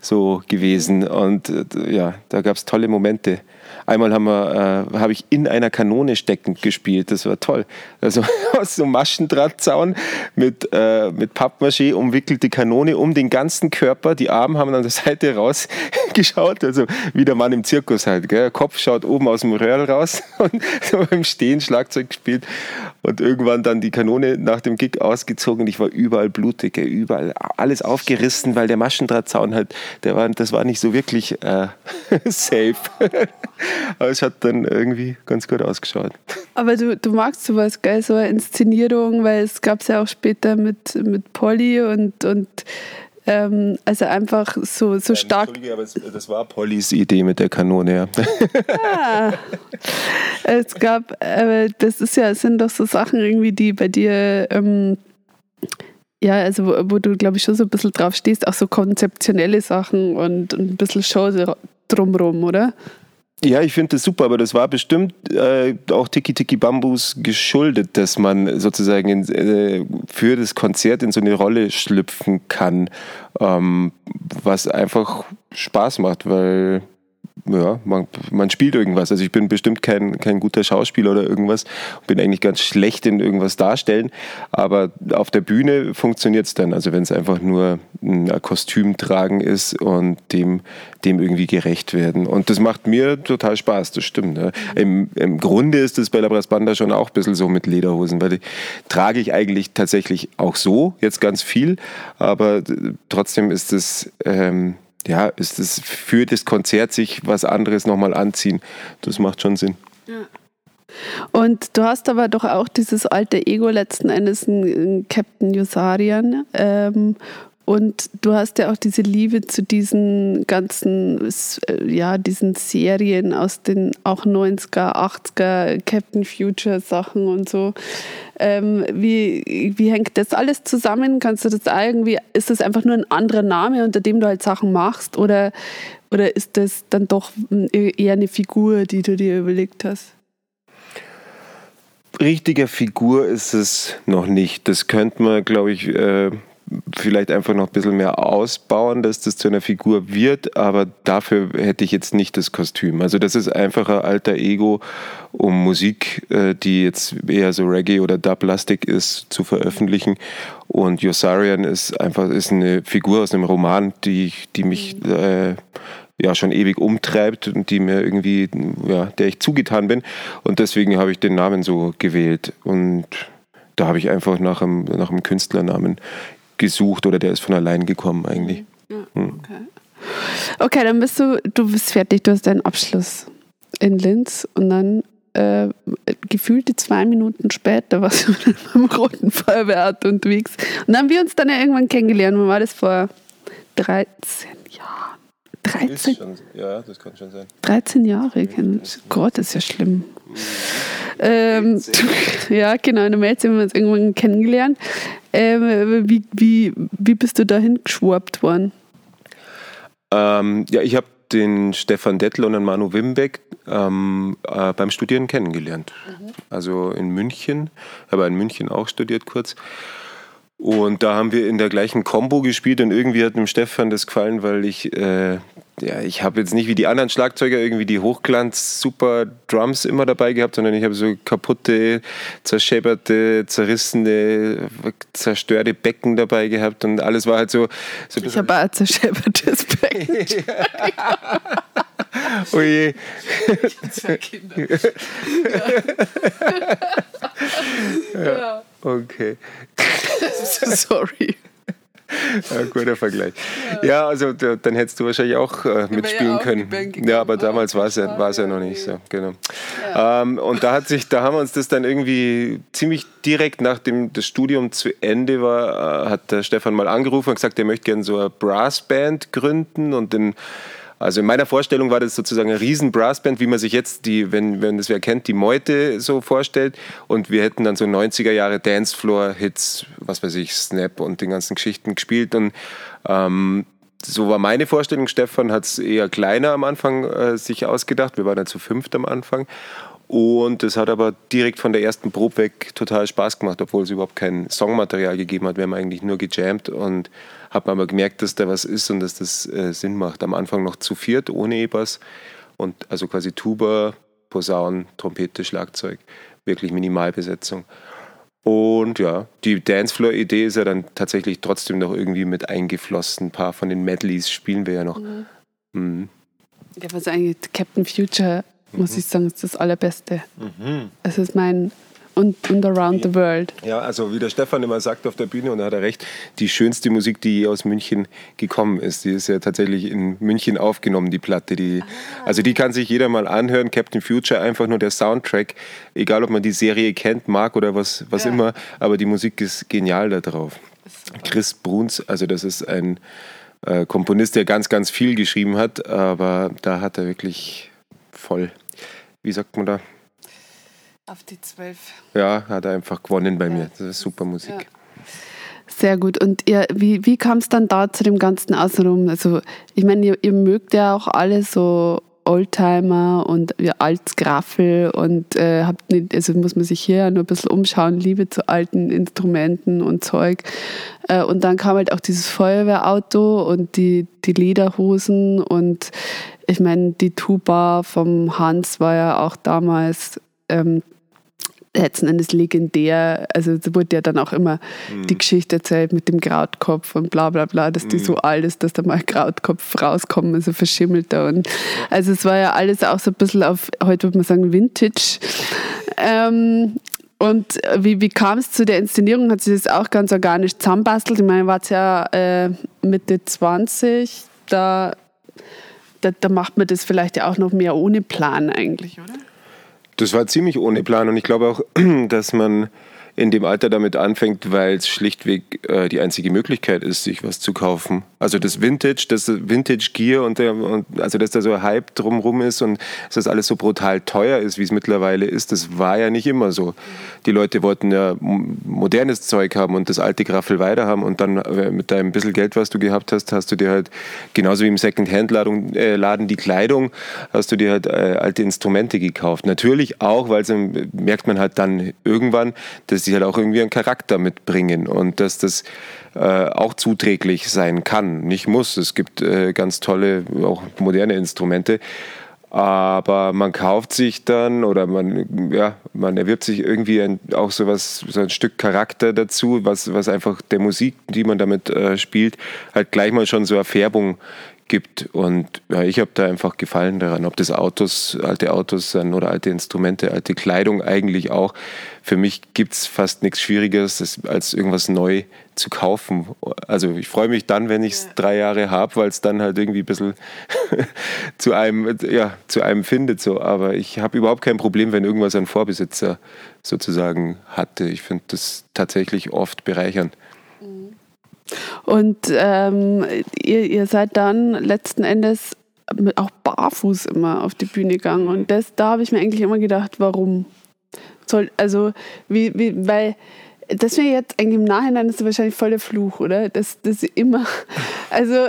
so gewesen. Und äh, ja, da gab es tolle Momente. Einmal haben wir, äh, habe ich in einer Kanone steckend gespielt. Das war toll. Also aus so Maschendrahtzaun mit, äh, mit Pappmaché umwickelte Kanone um den ganzen Körper. Die Arme haben an der Seite rausgeschaut. Also wie der Mann im Zirkus halt. Gell? Kopf schaut oben aus dem Röhrl raus und so beim Stehen Schlagzeug gespielt. Und irgendwann dann die Kanone nach dem Gig ausgezogen. Ich war überall blutig, gell? überall alles aufgerissen, weil der Maschendrahtzaun halt, der war, das war nicht so wirklich äh, safe. Aber es hat dann irgendwie ganz gut ausgeschaut. Aber du, du magst sowas, geil, so eine Inszenierung, weil es gab es ja auch später mit, mit Polly und, und ähm, also einfach so, so stark. aber es, das war Pollys Idee mit der Kanone, ja. Ah, es gab, äh, das ist ja, sind doch so Sachen irgendwie, die bei dir. Ähm, ja, also wo, wo du, glaube ich, schon so ein bisschen drauf stehst, auch so konzeptionelle Sachen und, und ein bisschen Show drumrum, oder? Ja, ich finde das super, aber das war bestimmt äh, auch Tiki Tiki Bambus geschuldet, dass man sozusagen in, äh, für das Konzert in so eine Rolle schlüpfen kann, ähm, was einfach Spaß macht, weil ja, man, man spielt irgendwas. Also ich bin bestimmt kein, kein guter Schauspieler oder irgendwas, bin eigentlich ganz schlecht in irgendwas darstellen, aber auf der Bühne funktioniert es dann. Also wenn es einfach nur ein Kostüm tragen ist und dem, dem irgendwie gerecht werden. Und das macht mir total Spaß, das stimmt. Ne? Im, Im Grunde ist es bei La Banda schon auch ein bisschen so mit Lederhosen, weil die trage ich eigentlich tatsächlich auch so, jetzt ganz viel, aber trotzdem ist es... Ähm, ja, ist es für das Konzert sich was anderes nochmal anziehen. Das macht schon Sinn. Ja. Und du hast aber doch auch dieses alte Ego letzten Endes, ein Captain Yusarian. Ähm, und du hast ja auch diese Liebe zu diesen ganzen, äh, ja, diesen Serien aus den auch 90er, 80er, Captain Future Sachen und so. Ähm, wie, wie hängt das alles zusammen? Kannst du das irgendwie, ist das einfach nur ein anderer Name, unter dem du halt Sachen machst? Oder, oder ist das dann doch eher eine Figur, die du dir überlegt hast? Richtiger Figur ist es noch nicht. Das könnte man, glaube ich, äh, vielleicht einfach noch ein bisschen mehr ausbauen, dass das zu einer Figur wird, aber dafür hätte ich jetzt nicht das Kostüm. Also das ist einfach ein alter Ego, um Musik, äh, die jetzt eher so Reggae oder Dub-lastig ist, zu veröffentlichen. Und Yosarian ist einfach ist eine Figur aus einem Roman, die, die mich äh, ja schon ewig umtreibt und die mir irgendwie, ja, der ich zugetan bin. Und deswegen habe ich den Namen so gewählt. Und da habe ich einfach nach einem, nach einem Künstlernamen gesucht oder der ist von allein gekommen eigentlich. Ja, hm. okay. okay, dann bist du, du bist fertig, du hast deinen Abschluss in Linz und dann äh, gefühlte zwei Minuten später warst du beim Roten Feuerwehrauto unterwegs. Und dann haben wir uns dann ja irgendwann kennengelernt. Wann war das vor 13 Jahren? 13? Schon, ja, das kann schon sein. 13 Jahre. Gott, das ist ja schlimm. Ähm, ja, genau, in der Mails haben wir uns irgendwann kennengelernt. Ähm, wie, wie, wie bist du dahin geschwurbt worden? Ähm, ja, ich habe den Stefan Dettel und den Manu Wimbeck ähm, äh, beim Studieren kennengelernt. Mhm. Also in München, habe in München auch studiert kurz. Und da haben wir in der gleichen Combo gespielt und irgendwie hat dem Stefan das gefallen, weil ich, äh, ja, ich habe jetzt nicht wie die anderen Schlagzeuger irgendwie die Hochglanz-Super Drums immer dabei gehabt, sondern ich habe so kaputte, zerschäberte, zerrissene, zerstörte Becken dabei gehabt und alles war halt so. so ich habe ein zerschäbertes Becken. oh je. Ich habe zwei Kinder. ja. ja. Okay. Sorry. Ja, guter Vergleich. Ja, ja also da, dann hättest du wahrscheinlich auch äh, mitspielen ja können. Ja, aber damals war es ja, war's ja noch nicht so. Genau. Ähm, und da hat sich, da haben wir uns das dann irgendwie ziemlich direkt nachdem das Studium zu Ende war, äh, hat der Stefan mal angerufen und gesagt, er möchte gerne so eine Brassband gründen und den also in meiner Vorstellung war das sozusagen eine riesen Brassband, wie man sich jetzt die, wenn, wenn das wer kennt, die Meute so vorstellt. Und wir hätten dann so 90er Jahre Dancefloor-Hits, was weiß ich, Snap und den ganzen Geschichten gespielt. Und ähm, so war meine Vorstellung. Stefan hat es eher kleiner am Anfang äh, sich ausgedacht. Wir waren dann zu fünft am Anfang. Und es hat aber direkt von der ersten Probe weg total Spaß gemacht, obwohl es überhaupt kein Songmaterial gegeben hat. Wir haben eigentlich nur gejammt und haben aber gemerkt, dass da was ist und dass das äh, Sinn macht. Am Anfang noch zu viert, ohne E-Bass. Und also quasi Tuba, Posaun, Trompete, Schlagzeug. Wirklich Minimalbesetzung. Und ja, die Dancefloor-Idee ist ja dann tatsächlich trotzdem noch irgendwie mit eingeflossen. Ein paar von den Medleys spielen wir ja noch. Mhm. Mhm. Ja, was eigentlich Captain Future muss ich sagen, ist das Allerbeste. Mhm. Es ist mein und, und Around the World. Ja, also wie der Stefan immer sagt auf der Bühne, und da hat er recht, die schönste Musik, die aus München gekommen ist, die ist ja tatsächlich in München aufgenommen, die Platte. Die, ah. Also die kann sich jeder mal anhören, Captain Future, einfach nur der Soundtrack, egal ob man die Serie kennt, mag oder was, was ja. immer, aber die Musik ist genial da drauf. Chris Bruns, also das ist ein äh, Komponist, der ganz, ganz viel geschrieben hat, aber da hat er wirklich voll wie sagt man da? Auf die zwölf. Ja, hat er einfach gewonnen bei ja. mir. Das ist super Musik. Ja. Sehr gut. Und ihr, wie, wie kam es dann da zu dem Ganzen außenrum? Also, ich meine, ihr, ihr mögt ja auch alle so Oldtimer und ja, altes Graffel und äh, habt nicht, also muss man sich hier nur ein bisschen umschauen, Liebe zu alten Instrumenten und Zeug. Äh, und dann kam halt auch dieses Feuerwehrauto und die, die Lederhosen und ich meine, die Tuba vom Hans war ja auch damals ähm, letzten Endes legendär. Also es wurde ja dann auch immer mhm. die Geschichte erzählt mit dem Krautkopf und bla bla bla, dass die mhm. so alt ist, dass da mal Krautkopf rauskommen, also verschimmelter. Und also es war ja alles auch so ein bisschen auf, heute würde man sagen, Vintage. Ähm, und wie, wie kam es zu der Inszenierung? Hat sich das auch ganz organisch zusammenbastelt? Ich meine, war es ja äh, Mitte 20, da da, da macht man das vielleicht ja auch noch mehr ohne Plan eigentlich, oder? Das war ziemlich ohne Plan und ich glaube auch, dass man in dem Alter damit anfängt, weil es schlichtweg äh, die einzige Möglichkeit ist, sich was zu kaufen. Also das Vintage, das Vintage Gear und, und also dass da so ein Hype drumherum ist und dass das alles so brutal teuer ist, wie es mittlerweile ist, das war ja nicht immer so. Die Leute wollten ja modernes Zeug haben und das alte Graffel weiter haben und dann äh, mit deinem bisschen Geld, was du gehabt hast, hast du dir halt genauso wie im Second-Hand-Laden äh, Laden die Kleidung, hast du dir halt äh, alte Instrumente gekauft. Natürlich auch, weil merkt man halt dann irgendwann, dass dass die halt auch irgendwie einen Charakter mitbringen und dass das äh, auch zuträglich sein kann. Nicht muss. Es gibt äh, ganz tolle, auch moderne Instrumente. Aber man kauft sich dann oder man, ja, man erwirbt sich irgendwie ein, auch so, was, so ein Stück Charakter dazu, was, was einfach der Musik, die man damit äh, spielt, halt gleich mal schon so eine Färbung gibt. Und ja, ich habe da einfach Gefallen daran, ob das Autos, alte Autos sind oder alte Instrumente, alte Kleidung eigentlich auch. Für mich gibt es fast nichts Schwieriges, als irgendwas neu zu kaufen. Also ich freue mich dann, wenn ich es ja. drei Jahre habe, weil es dann halt irgendwie ein bisschen zu, einem, ja, zu einem findet. So. Aber ich habe überhaupt kein Problem, wenn irgendwas ein Vorbesitzer sozusagen hatte. Ich finde das tatsächlich oft bereichernd. Und ähm, ihr, ihr seid dann letzten Endes auch barfuß immer auf die Bühne gegangen. Und das, da habe ich mir eigentlich immer gedacht, warum? Soll, also, wie, wie, weil das wäre jetzt eigentlich im Nachhinein ist wahrscheinlich voll der Fluch, oder? Das, das immer, also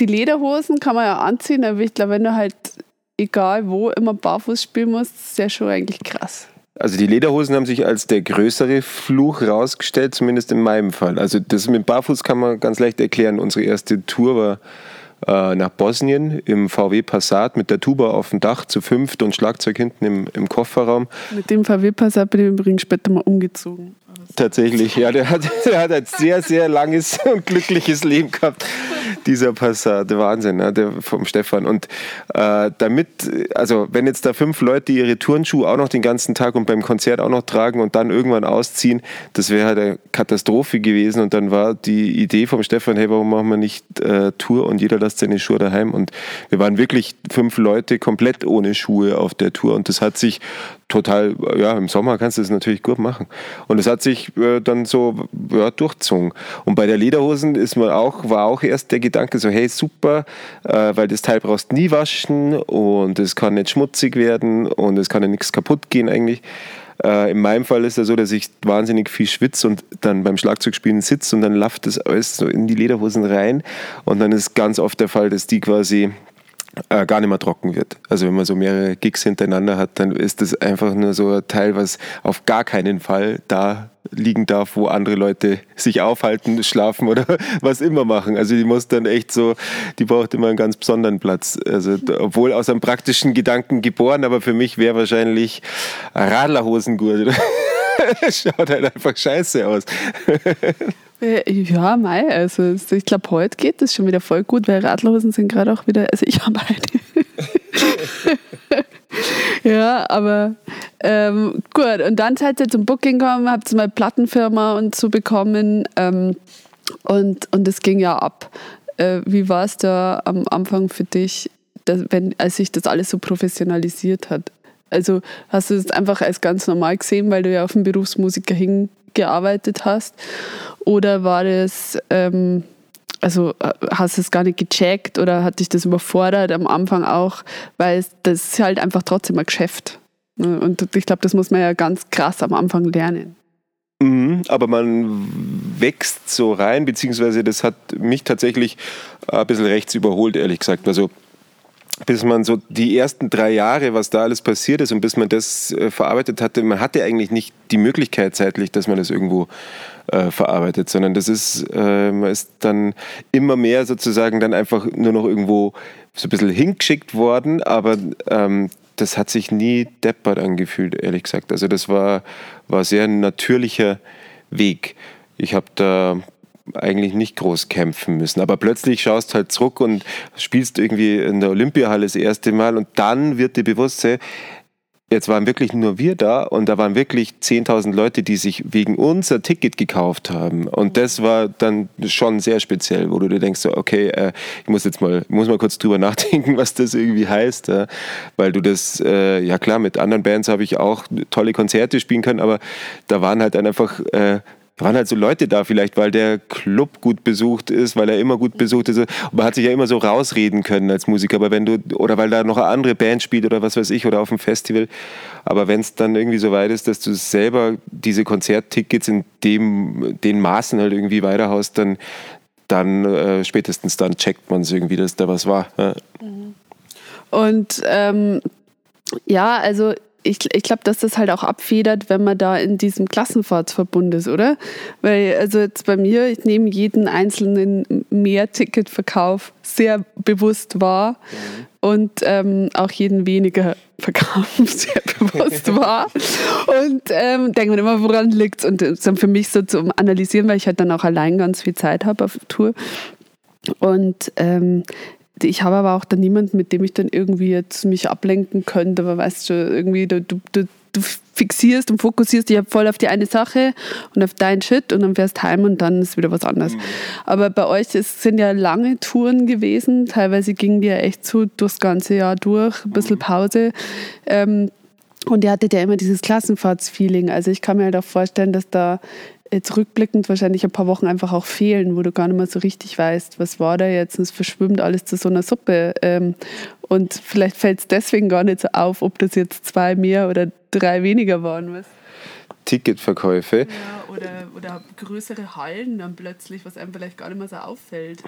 die Lederhosen kann man ja anziehen, aber ich glaube, wenn du halt egal wo immer barfuß spielen musst, ist ja schon eigentlich krass. Also die Lederhosen haben sich als der größere Fluch rausgestellt, zumindest in meinem Fall. Also das mit Barfuß kann man ganz leicht erklären. Unsere erste Tour war äh, nach Bosnien im VW Passat mit der Tuba auf dem Dach zu fünft und Schlagzeug hinten im, im Kofferraum. Mit dem VW Passat bin ich übrigens später mal umgezogen. Tatsächlich, ja, der hat, der hat ein sehr, sehr langes und glückliches Leben gehabt, dieser Passat. Wahnsinn, ne, der vom Stefan. Und äh, damit, also wenn jetzt da fünf Leute ihre Turnschuhe auch noch den ganzen Tag und beim Konzert auch noch tragen und dann irgendwann ausziehen, das wäre halt eine Katastrophe gewesen. Und dann war die Idee vom Stefan, hey, warum machen wir nicht äh, Tour und jeder lässt seine Schuhe daheim? Und wir waren wirklich fünf Leute komplett ohne Schuhe auf der Tour. Und das hat sich total, ja, im Sommer kannst du das natürlich gut machen. Und es hat sich äh, dann so ja, durchzogen. Und bei der Lederhosen ist man auch, war auch erst der Gedanke so, hey, super, äh, weil das Teil brauchst nie waschen und es kann nicht schmutzig werden und es kann ja nichts kaputt gehen eigentlich. Äh, in meinem Fall ist es so, dass ich wahnsinnig viel schwitze und dann beim Schlagzeugspielen sitze und dann läuft das alles so in die Lederhosen rein. Und dann ist ganz oft der Fall, dass die quasi äh, gar nicht mehr trocken wird. Also wenn man so mehrere Gigs hintereinander hat, dann ist das einfach nur so ein Teil, was auf gar keinen Fall da liegen darf, wo andere Leute sich aufhalten, schlafen oder was immer machen. Also die muss dann echt so, die braucht immer einen ganz besonderen Platz. Also obwohl aus einem praktischen Gedanken geboren, aber für mich wäre wahrscheinlich Radlerhosengurt. Schaut halt einfach scheiße aus. Äh, ja, Mai, also ich glaube, heute geht das schon wieder voll gut, weil Radlerhosen sind gerade auch wieder, also ich habe eine. ja, aber ähm, gut. Und dann seid ihr zum Booking gekommen, habt ihr mal Plattenfirma und so bekommen ähm, und, und ging ja ab. Äh, wie war es da am Anfang für dich, dass, wenn, als sich das alles so professionalisiert hat? Also hast du es einfach als ganz normal gesehen, weil du ja auf den Berufsmusiker hingearbeitet hast? Oder war das, ähm, also äh, hast du es gar nicht gecheckt oder hat dich das überfordert am Anfang auch? Weil das ist halt einfach trotzdem ein Geschäft. Ne? Und ich glaube, das muss man ja ganz krass am Anfang lernen. Mhm, aber man wächst so rein, beziehungsweise das hat mich tatsächlich ein bisschen rechts überholt, ehrlich gesagt. Also bis man so die ersten drei Jahre, was da alles passiert ist und bis man das äh, verarbeitet hatte, man hatte eigentlich nicht die Möglichkeit zeitlich, dass man das irgendwo äh, verarbeitet, sondern das ist, äh, man ist dann immer mehr sozusagen dann einfach nur noch irgendwo so ein bisschen hingeschickt worden, aber ähm, das hat sich nie deppert angefühlt, ehrlich gesagt. Also das war, war sehr ein natürlicher Weg. Ich habe da eigentlich nicht groß kämpfen müssen. Aber plötzlich schaust halt zurück und spielst irgendwie in der Olympiahalle das erste Mal und dann wird dir bewusst, jetzt waren wirklich nur wir da und da waren wirklich 10.000 Leute, die sich wegen uns ein Ticket gekauft haben. Und das war dann schon sehr speziell, wo du dir denkst, okay, äh, ich muss jetzt mal, muss mal kurz drüber nachdenken, was das irgendwie heißt. Weil du das, äh, ja klar, mit anderen Bands habe ich auch tolle Konzerte spielen können, aber da waren halt einfach äh, waren halt so Leute da vielleicht, weil der Club gut besucht ist, weil er immer gut besucht ist. Und man hat sich ja immer so rausreden können als Musiker, aber wenn du, oder weil da noch eine andere Band spielt oder was weiß ich, oder auf dem Festival. Aber wenn es dann irgendwie so weit ist, dass du selber diese Konzerttickets in dem, den Maßen halt irgendwie weiterhaust, dann, dann äh, spätestens dann checkt man es irgendwie, dass da was war. Ja. Und ähm, ja, also ich, ich glaube, dass das halt auch abfedert, wenn man da in diesem Klassenfahrtsverbund ist, oder? Weil, also jetzt bei mir, ich nehme jeden einzelnen Mehrticketverkauf sehr bewusst wahr und ähm, auch jeden weniger Verkauf sehr bewusst wahr. Und ähm, denke mir immer, woran liegt es? Und dann für mich so zum Analysieren, weil ich halt dann auch allein ganz viel Zeit habe auf Tour. Und ähm, ich habe aber auch dann niemanden, mit dem ich dann irgendwie jetzt mich ablenken könnte, aber weißt du, irgendwie, du, du, du, fixierst und fokussierst dich voll auf die eine Sache und auf dein Shit und dann fährst heim und dann ist wieder was anderes. Mhm. Aber bei euch es sind ja lange Touren gewesen, teilweise gingen die ja echt so durchs ganze Jahr durch, ein bisschen mhm. Pause. Ähm, und ihr hattet ja immer dieses Klassenfahrtsfeeling. Also ich kann mir halt auch vorstellen, dass da jetzt rückblickend wahrscheinlich ein paar Wochen einfach auch fehlen, wo du gar nicht mehr so richtig weißt, was war da jetzt und es verschwimmt alles zu so einer Suppe. Ähm, und vielleicht fällt es deswegen gar nicht so auf, ob das jetzt zwei mehr oder drei weniger waren. Was? Ticketverkäufe. Ja, oder, oder größere Hallen dann plötzlich, was einem vielleicht gar nicht mehr so auffällt.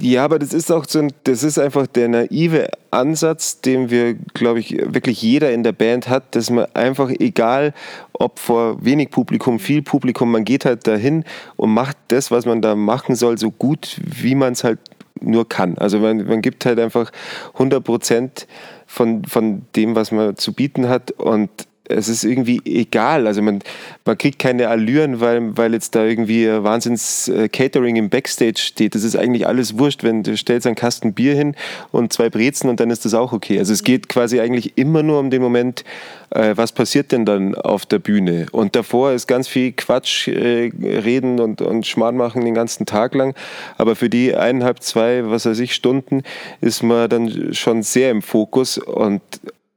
Ja, aber das ist auch so ein, das ist einfach der naive Ansatz, den wir, glaube ich, wirklich jeder in der Band hat, dass man einfach, egal ob vor wenig Publikum, viel Publikum, man geht halt dahin und macht das, was man da machen soll, so gut, wie man es halt nur kann. Also man, man gibt halt einfach 100 Prozent von, von dem, was man zu bieten hat und es ist irgendwie egal. Also man, man kriegt keine Allüren, weil, weil jetzt da irgendwie Wahnsinns äh, Catering im Backstage steht. Das ist eigentlich alles wurscht, wenn du stellst einen Kasten Bier hin und zwei Brezen und dann ist das auch okay. Also es geht quasi eigentlich immer nur um den Moment, äh, was passiert denn dann auf der Bühne? Und davor ist ganz viel Quatsch äh, reden und, und Schmarrn machen den ganzen Tag lang. Aber für die eineinhalb, zwei, was weiß ich, Stunden ist man dann schon sehr im Fokus und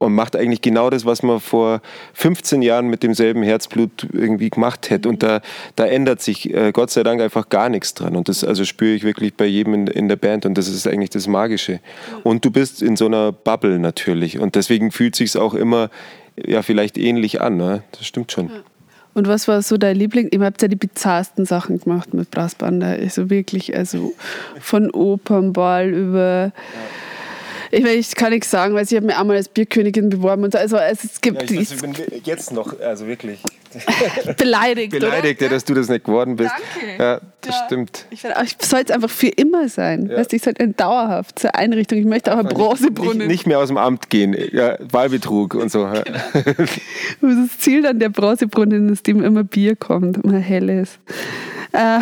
und macht eigentlich genau das, was man vor 15 Jahren mit demselben Herzblut irgendwie gemacht hätte. Und da, da ändert sich äh, Gott sei Dank einfach gar nichts dran. Und das also spüre ich wirklich bei jedem in, in der Band und das ist eigentlich das Magische. Und du bist in so einer Bubble natürlich und deswegen fühlt sich auch immer ja vielleicht ähnlich an. Ne? Das stimmt schon. Ja. Und was war so dein Liebling? Ihr habt ja die bizarrsten Sachen gemacht mit Brassband. Also wirklich, also von Opernball über. Ja ich, meine, ich kann nichts sagen, weil ich habe mir einmal als Bierkönigin beworben. Und also, es gibt ja, ich, ich bin jetzt noch, also wirklich. Beleidigt. Beleidigt, ja, dass du das nicht geworden bist. Danke. Ja, das ja. stimmt. Ich, ich soll es einfach für immer sein. Ja. Weißt ich soll ein dauerhaft zur Einrichtung. Ich möchte auch ein Bronzebrunnen. Nicht, nicht, mehr aus dem Amt gehen. Ja, Wahlbetrug und so. Genau. das Ziel dann der Bronzebrunnen ist, dem immer Bier kommt, immer helles. Äh,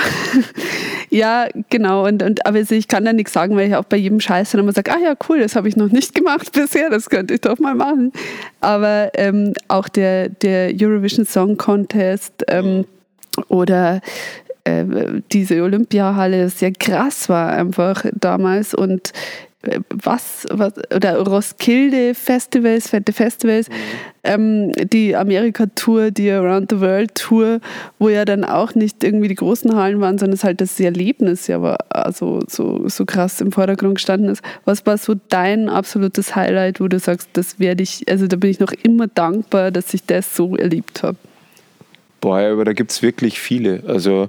ja, genau. Und, und, aber ich kann da nichts sagen, weil ich auch bei jedem Scheiß dann immer sage, ah ja, cool, das habe ich noch nicht gemacht bisher, das könnte ich doch mal machen. Aber ähm, auch der, der Eurovision Song Contest ähm, oder äh, diese Olympiahalle sehr krass war einfach damals und was, was oder Roskilde Festivals, fette Festivals, mhm. ähm, die Amerika-Tour, die Around the World Tour, wo ja dann auch nicht irgendwie die großen Hallen waren, sondern es halt das Erlebnis ja war also so, so krass im Vordergrund gestanden ist. Was war so dein absolutes Highlight, wo du sagst, das werde ich, also da bin ich noch immer dankbar, dass ich das so erlebt habe? Boah, aber da gibt es wirklich viele. Also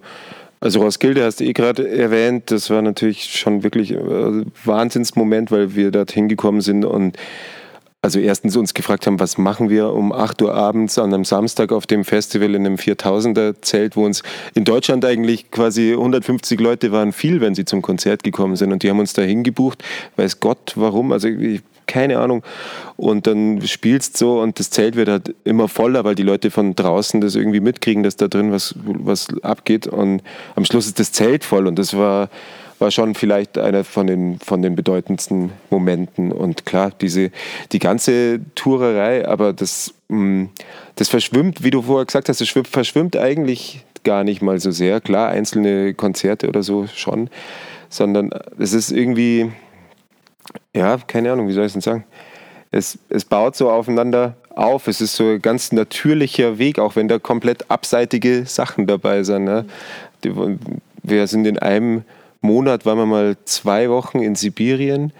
also Roskilde hast du eh gerade erwähnt, das war natürlich schon wirklich ein äh, Wahnsinnsmoment, weil wir dort hingekommen sind und also erstens uns gefragt haben, was machen wir um 8 Uhr abends an einem Samstag auf dem Festival in einem 4000er Zelt, wo uns in Deutschland eigentlich quasi 150 Leute waren viel, wenn sie zum Konzert gekommen sind und die haben uns da hingebucht. Weiß Gott warum, also ich keine Ahnung. Und dann spielst so und das Zelt wird halt immer voller, weil die Leute von draußen das irgendwie mitkriegen, dass da drin was, was abgeht. Und am Schluss ist das Zelt voll und das war, war schon vielleicht einer von den, von den bedeutendsten Momenten. Und klar, diese, die ganze Tourerei, aber das, mm, das verschwimmt, wie du vorher gesagt hast, das verschwimmt eigentlich gar nicht mal so sehr. Klar, einzelne Konzerte oder so schon, sondern es ist irgendwie ja, keine Ahnung, wie soll ich es denn sagen? Es, es baut so aufeinander auf. Es ist so ein ganz natürlicher Weg, auch wenn da komplett abseitige Sachen dabei sind. Ne? wir sind in einem Monat, waren wir mal zwei Wochen in Sibirien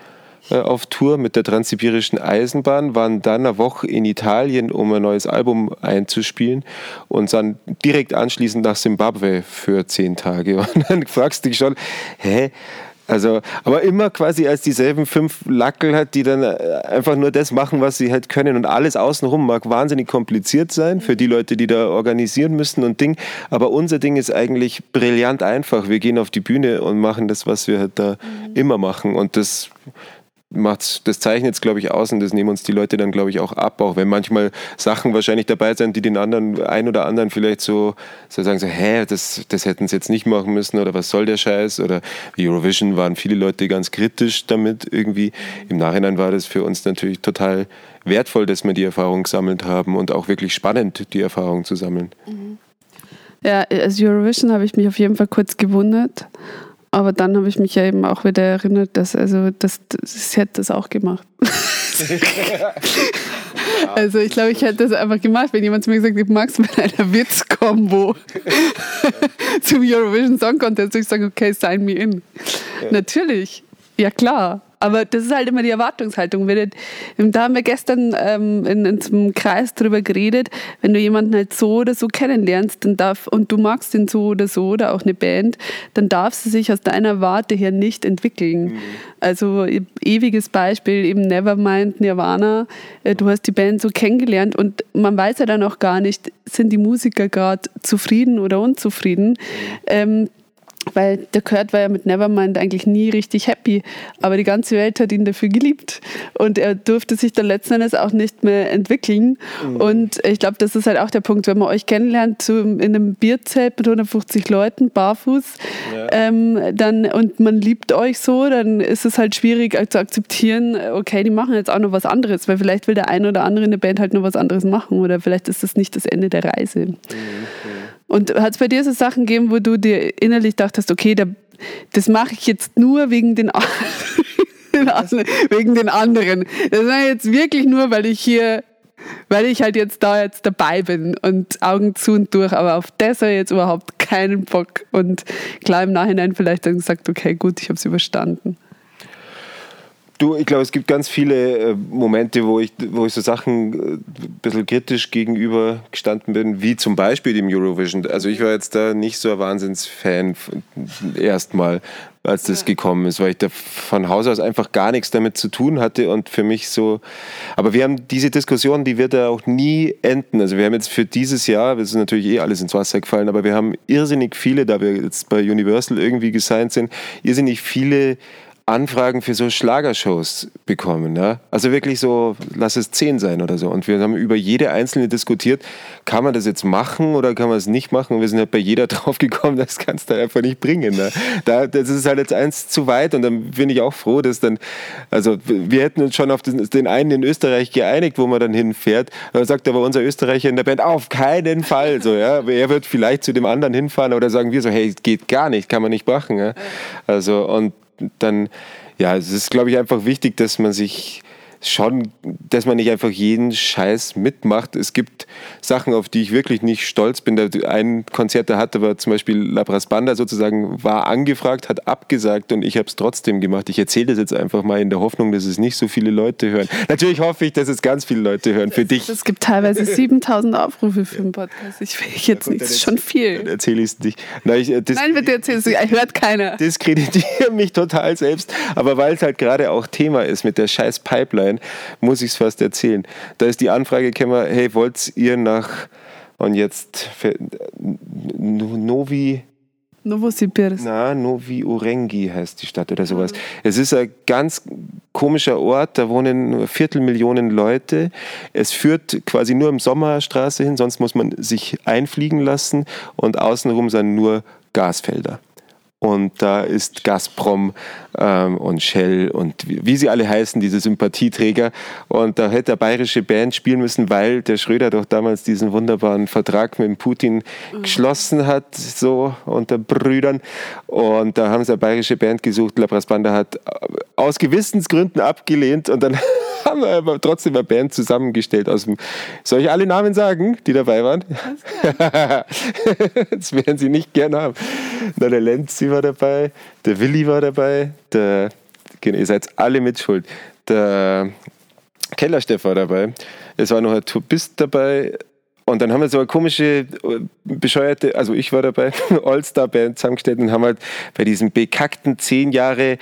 äh, auf Tour mit der Transsibirischen Eisenbahn, waren dann eine Woche in Italien, um ein neues Album einzuspielen und dann direkt anschließend nach Simbabwe für zehn Tage. Und dann fragst du dich schon, hä? Also, aber immer quasi als dieselben fünf Lackel hat, die dann äh, einfach nur das machen, was sie halt können. Und alles außenrum mag wahnsinnig kompliziert sein für die Leute, die da organisieren müssen und Ding. Aber unser Ding ist eigentlich brillant einfach. Wir gehen auf die Bühne und machen das, was wir halt da mhm. immer machen. Und das macht's, das zeichnet es, glaube ich, aus und das nehmen uns die Leute dann, glaube ich, auch ab, auch wenn manchmal Sachen wahrscheinlich dabei sind, die den anderen, ein oder anderen vielleicht so, so sagen, so, hä, das, das hätten sie jetzt nicht machen müssen oder was soll der Scheiß oder Eurovision waren viele Leute ganz kritisch damit irgendwie. Im Nachhinein war das für uns natürlich total wertvoll, dass wir die Erfahrung gesammelt haben und auch wirklich spannend, die Erfahrung zu sammeln. Mhm. Ja, als Eurovision habe ich mich auf jeden Fall kurz gewundert aber dann habe ich mich ja eben auch wieder erinnert, dass also das, das, hätte das auch gemacht. also ich glaube, ich hätte das einfach gemacht, wenn jemand zu mir gesagt hat, du magst mit einer Witz-Kombo zum Eurovision Song Contest, ich sage, okay, sign me in. Ja. Natürlich, ja klar. Aber das ist halt immer die Erwartungshaltung. Da haben wir gestern ähm, in, in einem Kreis drüber geredet, wenn du jemanden halt so oder so kennenlernst dann darf, und du magst ihn so oder so oder auch eine Band, dann darf sie sich aus deiner Warte her nicht entwickeln. Mhm. Also e, ewiges Beispiel, eben Nevermind, Nirvana. Äh, du hast die Band so kennengelernt und man weiß ja dann auch gar nicht, sind die Musiker gerade zufrieden oder unzufrieden. Mhm. Ähm, weil der Kurt war ja mit Nevermind eigentlich nie richtig happy, aber die ganze Welt hat ihn dafür geliebt und er durfte sich dann letzten Endes auch nicht mehr entwickeln mhm. und ich glaube, das ist halt auch der Punkt, wenn man euch kennenlernt so in einem Bierzelt mit 150 Leuten, barfuß, ja. ähm, dann und man liebt euch so, dann ist es halt schwierig zu akzeptieren, okay, die machen jetzt auch noch was anderes, weil vielleicht will der eine oder andere in der Band halt noch was anderes machen oder vielleicht ist das nicht das Ende der Reise. Mhm. Und hat es bei dir so Sachen gegeben, wo du dir innerlich dachtest, okay, da, das mache ich jetzt nur wegen den, wegen den anderen. Das ist jetzt wirklich nur, weil ich hier, weil ich halt jetzt da jetzt dabei bin und Augen zu und durch, aber auf das habe ich jetzt überhaupt keinen Bock. Und klar im Nachhinein vielleicht dann gesagt, okay, gut, ich habe es überstanden. Du, ich glaube, es gibt ganz viele äh, Momente, wo ich, wo ich so Sachen äh, ein bisschen kritisch gegenüber gestanden bin, wie zum Beispiel dem Eurovision. Also ich war jetzt da nicht so ein Wahnsinnsfan erstmal, als das ja. gekommen ist, weil ich da von Haus aus einfach gar nichts damit zu tun hatte und für mich so. Aber wir haben diese Diskussion, die wird da auch nie enden. Also wir haben jetzt für dieses Jahr, das ist natürlich eh alles ins Wasser gefallen, aber wir haben irrsinnig viele, da wir jetzt bei Universal irgendwie gesigned sind, irrsinnig viele Anfragen für so Schlagershows bekommen. Ja? Also wirklich so, lass es zehn sein oder so. Und wir haben über jede einzelne diskutiert, kann man das jetzt machen oder kann man es nicht machen? Und wir sind halt bei jeder drauf gekommen, das kannst du einfach nicht bringen. Ne? Da, das ist halt jetzt eins zu weit und dann bin ich auch froh, dass dann, also wir hätten uns schon auf den, den einen in Österreich geeinigt, wo man dann hinfährt. Da sagt aber unser Österreicher in der Band, auf keinen Fall. So, ja? Er wird vielleicht zu dem anderen hinfahren oder sagen wir so, hey, geht gar nicht, kann man nicht machen. Ja? Also und dann, ja, es ist, glaube ich, einfach wichtig, dass man sich schon, dass man nicht einfach jeden Scheiß mitmacht. Es gibt Sachen, auf die ich wirklich nicht stolz bin. Ein Konzert, der hatte, war zum Beispiel Labras Banda sozusagen, war angefragt, hat abgesagt und ich habe es trotzdem gemacht. Ich erzähle das jetzt einfach mal in der Hoffnung, dass es nicht so viele Leute hören. Natürlich hoffe ich, dass es ganz viele Leute hören. Für dich. Es gibt teilweise 7000 Aufrufe für einen Podcast. Ich will jetzt nicht, das ist schon viel. Dann erzähle ich es nicht. Nein, ich, Nein, bitte erzähl es nicht. Hört keiner. Diskreditiere mich total selbst. Aber weil es halt gerade auch Thema ist mit der scheiß Pipeline, sein, muss ich es fast erzählen. Da ist die Anfrage gekommen, hey, wollt ihr nach, und jetzt, Novi, Novosibirsk. Na, Novi Urengi heißt die Stadt oder sowas. Mhm. Es ist ein ganz komischer Ort, da wohnen nur Viertelmillionen Leute. Es führt quasi nur im Sommerstraße hin, sonst muss man sich einfliegen lassen und außenrum sind nur Gasfelder und da ist Gazprom ähm, und Shell und wie, wie, sie alle heißen, diese Sympathieträger. Und da hätte der bayerische Band spielen müssen, weil der Schröder doch damals diesen wunderbaren Vertrag mit Putin mhm. geschlossen hat, so unter Brüdern. Und da haben sie eine bayerische Band gesucht. Labras Banda hat aus Gewissensgründen abgelehnt und dann haben wir aber trotzdem eine Band zusammengestellt aus dem. Soll ich alle Namen sagen, die dabei waren? das werden sie nicht gern haben. Na, der Lenzi war dabei, der Willi war dabei, der, genau, ihr seid alle mitschuld. Der Kellersteff war dabei, es war noch ein Turbist dabei, und dann haben wir so eine komische, bescheuerte, also ich war dabei, All-Star-Band zusammengestellt und haben halt bei diesem bekackten zehn Jahre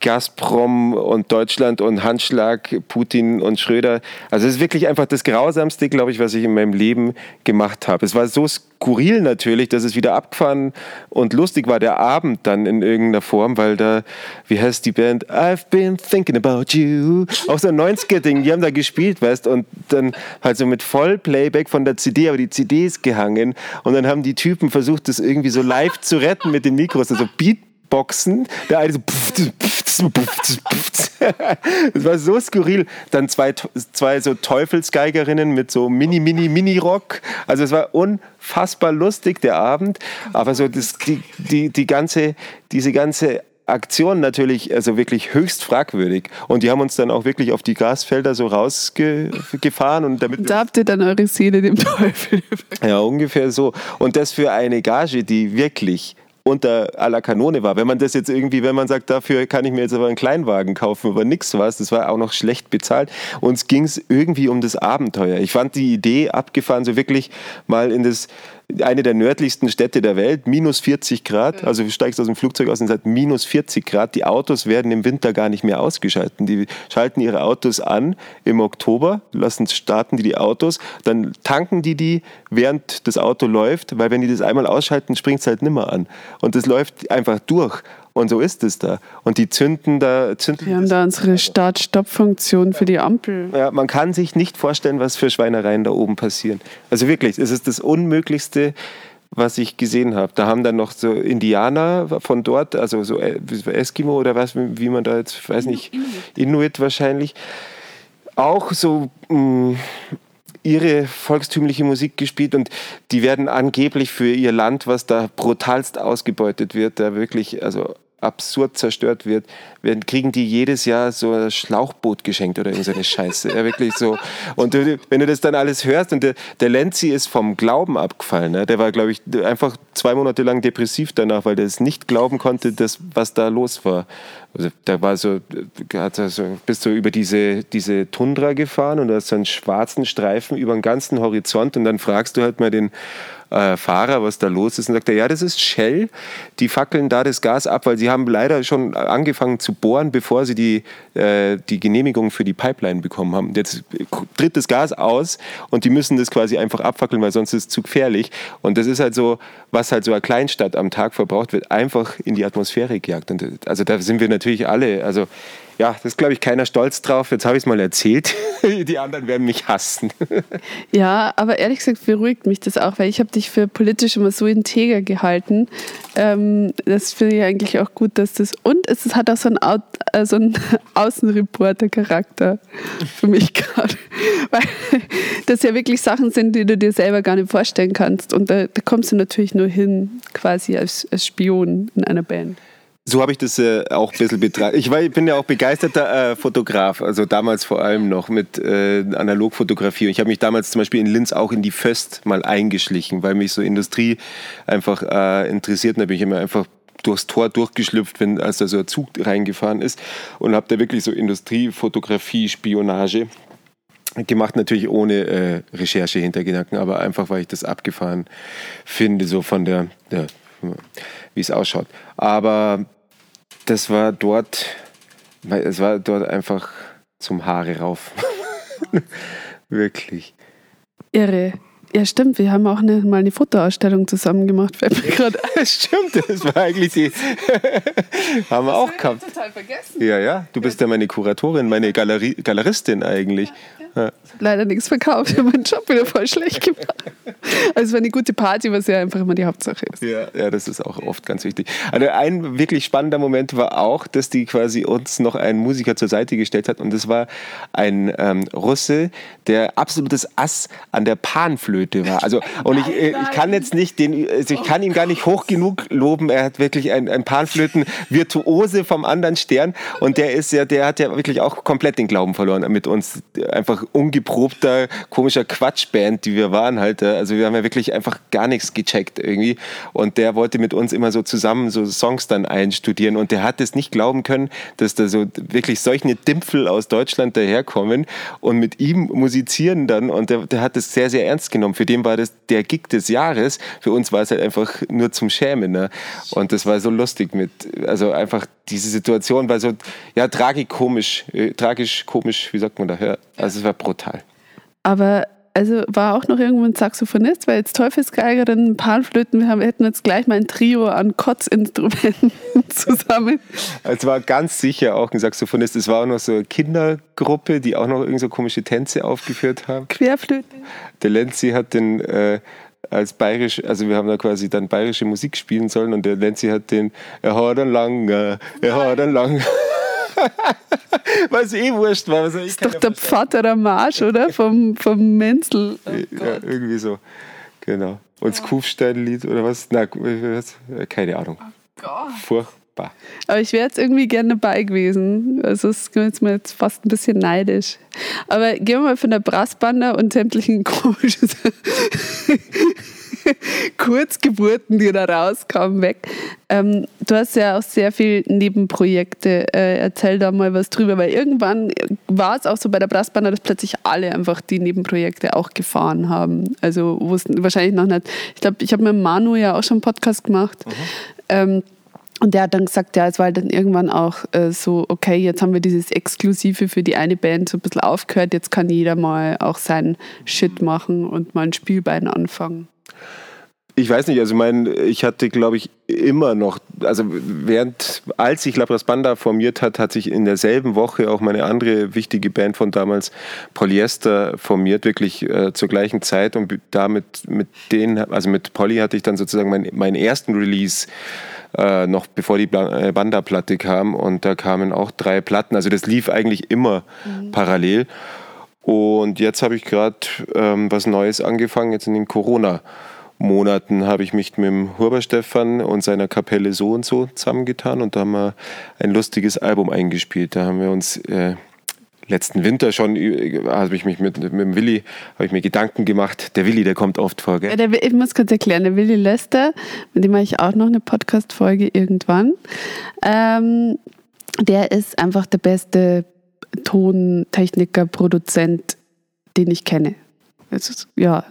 Gazprom und Deutschland und Handschlag, Putin und Schröder. Also es ist wirklich einfach das Grausamste, glaube ich, was ich in meinem Leben gemacht habe. Es war so skurril natürlich, dass es wieder abgefahren und lustig war der Abend dann in irgendeiner Form, weil da, wie heißt die Band? I've been thinking about you. Auch so ein 90er-Ding, die haben da gespielt, weißt und dann halt so mit Vollplayback von der CD, aber die CD ist gehangen und dann haben die Typen versucht, das irgendwie so live zu retten mit den Mikros, also Beat Boxen. Der eine so. Das war so skurril. Dann zwei, zwei so Teufelsgeigerinnen mit so Mini, Mini, Mini-Rock. Also es war unfassbar lustig, der Abend. Aber so das, die, die, die ganze, diese ganze Aktion natürlich also wirklich höchst fragwürdig. Und die haben uns dann auch wirklich auf die Gasfelder so rausgefahren. Und damit da habt ihr dann eure Seele dem Teufel. Ja, ungefähr so. Und das für eine Gage, die wirklich unter aller Kanone war. Wenn man das jetzt irgendwie, wenn man sagt, dafür kann ich mir jetzt aber einen Kleinwagen kaufen, aber nichts was, das war auch noch schlecht bezahlt. Uns ging es irgendwie um das Abenteuer. Ich fand die Idee abgefahren, so wirklich mal in das eine der nördlichsten Städte der Welt, minus 40 Grad. Also du steigst aus dem Flugzeug aus und es hat minus 40 Grad. Die Autos werden im Winter gar nicht mehr ausgeschalten. Die schalten ihre Autos an im Oktober, lassen starten die die Autos, dann tanken die die, während das Auto läuft, weil wenn die das einmal ausschalten, springt es halt nimmer an. Und das läuft einfach durch. Und so ist es da. Und die zünden da. Zünden Wir haben da unsere Start-Stopp-Funktion für die Ampel. Ja, man kann sich nicht vorstellen, was für Schweinereien da oben passieren. Also wirklich, es ist das Unmöglichste, was ich gesehen habe. Da haben dann noch so Indianer von dort, also so äh, Eskimo oder was, wie man da jetzt, weiß nicht, Inuit wahrscheinlich, auch so mh, mm, ihre volkstümliche Musik gespielt und die werden angeblich für ihr Land, was da brutalst ausgebeutet wird, da wirklich, also absurd zerstört wird, werden, kriegen die jedes Jahr so ein Schlauchboot geschenkt oder irgendeine Scheiße. Ja, wirklich so. Und du, wenn du das dann alles hörst und der, der Lenzi ist vom Glauben abgefallen. Ne? Der war, glaube ich, einfach zwei Monate lang depressiv danach, weil der es nicht glauben konnte, dass, was da los war. Also da war so, hat also, bist du über diese, diese Tundra gefahren und du hast so einen schwarzen Streifen über den ganzen Horizont und dann fragst du halt mal den äh, Fahrer, was da los ist. Und sagt er, ja, das ist Shell. Die fackeln da das Gas ab, weil sie haben leider schon angefangen zu bohren, bevor sie die, äh, die Genehmigung für die Pipeline bekommen haben. Jetzt tritt das Gas aus und die müssen das quasi einfach abfackeln, weil sonst ist es zu gefährlich. Und das ist halt so, was halt so eine Kleinstadt am Tag verbraucht wird, einfach in die Atmosphäre gejagt. Und also da sind wir natürlich alle, also ja, das ist, glaube ich, keiner stolz drauf. Jetzt habe ich es mal erzählt. Die anderen werden mich hassen. Ja, aber ehrlich gesagt beruhigt mich das auch, weil ich habe dich für politisch immer so integer gehalten. Ähm, das finde ich eigentlich auch gut, dass das... Und es hat auch so einen, Au äh, so einen Außenreporter-Charakter für mich gerade. Weil das ja wirklich Sachen sind, die du dir selber gar nicht vorstellen kannst. Und da, da kommst du natürlich nur hin, quasi als, als Spion in einer Band. So habe ich das äh, auch ein bisschen betrachtet. Ich, ich bin ja auch begeisterter äh, Fotograf, also damals vor allem noch mit äh, Analogfotografie. Und ich habe mich damals zum Beispiel in Linz auch in die Föst mal eingeschlichen, weil mich so Industrie einfach äh, interessiert. Und da bin ich immer einfach durchs Tor durchgeschlüpft, wenn, als da so ein Zug reingefahren ist. Und habe da wirklich so Industriefotografie, Spionage gemacht, natürlich ohne äh, Recherche-Hintergedanken, aber einfach, weil ich das abgefahren finde, so von der, ja, wie es ausschaut. Aber das war dort, es war dort einfach zum Haare rauf. Wirklich. Irre. Ja, stimmt. Wir haben auch eine, mal eine Fotoausstellung zusammen gemacht. Fällt mir gerade Stimmt, das war eigentlich die. haben wir auch gehabt. total vergessen. Ja, ja. Du bist ja meine Kuratorin, meine Galerie, Galeristin eigentlich. Ja. Leider nichts verkauft. Ich habe meinen Job wieder voll schlecht gemacht. Also es war eine gute Party, was ja einfach immer die Hauptsache ist. Ja, ja, das ist auch oft ganz wichtig. Also ein wirklich spannender Moment war auch, dass die quasi uns noch einen Musiker zur Seite gestellt hat und das war ein ähm, Russe, der absolutes Ass an der Panflöte war. Also und ich, äh, ich kann jetzt nicht den, also ich kann ihn gar nicht hoch genug loben. Er hat wirklich ein, ein Panflöten-Virtuose vom anderen Stern und der ist ja, der hat ja wirklich auch komplett den Glauben verloren mit uns. Einfach ungeprobter, komischer Quatschband, die wir waren halt. Also wir haben ja wirklich einfach gar nichts gecheckt irgendwie. Und der wollte mit uns immer so zusammen so Songs dann einstudieren. Und der hat es nicht glauben können, dass da so wirklich solche Dimpfel aus Deutschland daherkommen und mit ihm musizieren dann. Und der, der hat es sehr, sehr ernst genommen. Für den war das der Gig des Jahres. Für uns war es halt einfach nur zum Schämen. Ne? Und das war so lustig mit, also einfach diese Situation war so, ja, tragikomisch, äh, tragisch, komisch, wie sagt man da? Ja, also es war brutal. Aber also war auch noch irgendwo ein Saxophonist, weil jetzt Teufelsgeigerin, Panflöten, wir, haben, wir hätten jetzt gleich mal ein Trio an Kotzinstrumenten zusammen. Es war ganz sicher auch ein Saxophonist. Es war auch noch so eine Kindergruppe, die auch noch irgend so komische Tänze aufgeführt haben. Querflöte. Der Lenzi hat den äh, als bayerisch, also wir haben da quasi dann bayerische Musik spielen sollen und der Lenzi hat den, er hat einen langen, er hat einen langen. Was eh wurscht war. Also ich ist doch der Vater am Marsch, oder? Vom, vom Menzel. Oh ja, irgendwie so. Genau. Und das Kufsteinlied oder was? Was? keine Ahnung. Oh Gott. Furchtbar. Aber ich wäre jetzt irgendwie gerne dabei gewesen. Also es ist mir jetzt fast ein bisschen neidisch. Aber gehen wir mal von der Brassbande und sämtlichen komischen Kurzgeburten, die da rauskamen, weg. Ähm, du hast ja auch sehr viele Nebenprojekte. Äh, erzähl da mal was drüber, weil irgendwann war es auch so bei der Brassbahn, dass plötzlich alle einfach die Nebenprojekte auch gefahren haben. Also wussten wahrscheinlich noch nicht. Ich glaube, ich habe mit Manu ja auch schon einen Podcast gemacht. Mhm. Ähm, und der hat dann gesagt, ja, es war dann irgendwann auch äh, so, okay, jetzt haben wir dieses Exklusive für die eine Band so ein bisschen aufgehört, jetzt kann jeder mal auch seinen Shit machen und mal ein Spielbein anfangen. Ich weiß nicht, also mein, ich hatte, glaube ich, immer noch, also während, als sich Labras Banda formiert hat, hat sich in derselben Woche auch meine andere wichtige Band von damals, Polyester, formiert, wirklich äh, zur gleichen Zeit und damit mit denen, also mit Polly hatte ich dann sozusagen mein, meinen ersten Release äh, noch bevor die äh, Banda-Platte kam und da kamen auch drei Platten, also das lief eigentlich immer mhm. parallel und jetzt habe ich gerade ähm, was Neues angefangen, jetzt in den Corona- Monaten habe ich mich mit dem Huber Stefan und seiner Kapelle so und so zusammengetan und da haben wir ein lustiges Album eingespielt. Da haben wir uns äh, letzten Winter schon äh, habe ich mich mit, mit dem Willi habe ich mir Gedanken gemacht. Der Willi, der kommt oft vor, gell? Ja, der, ich muss kurz erklären, der Willi Lester, mit dem mache ich auch noch eine Podcast-Folge irgendwann. Ähm, der ist einfach der beste Tontechniker, Produzent, den ich kenne. Ist, ja.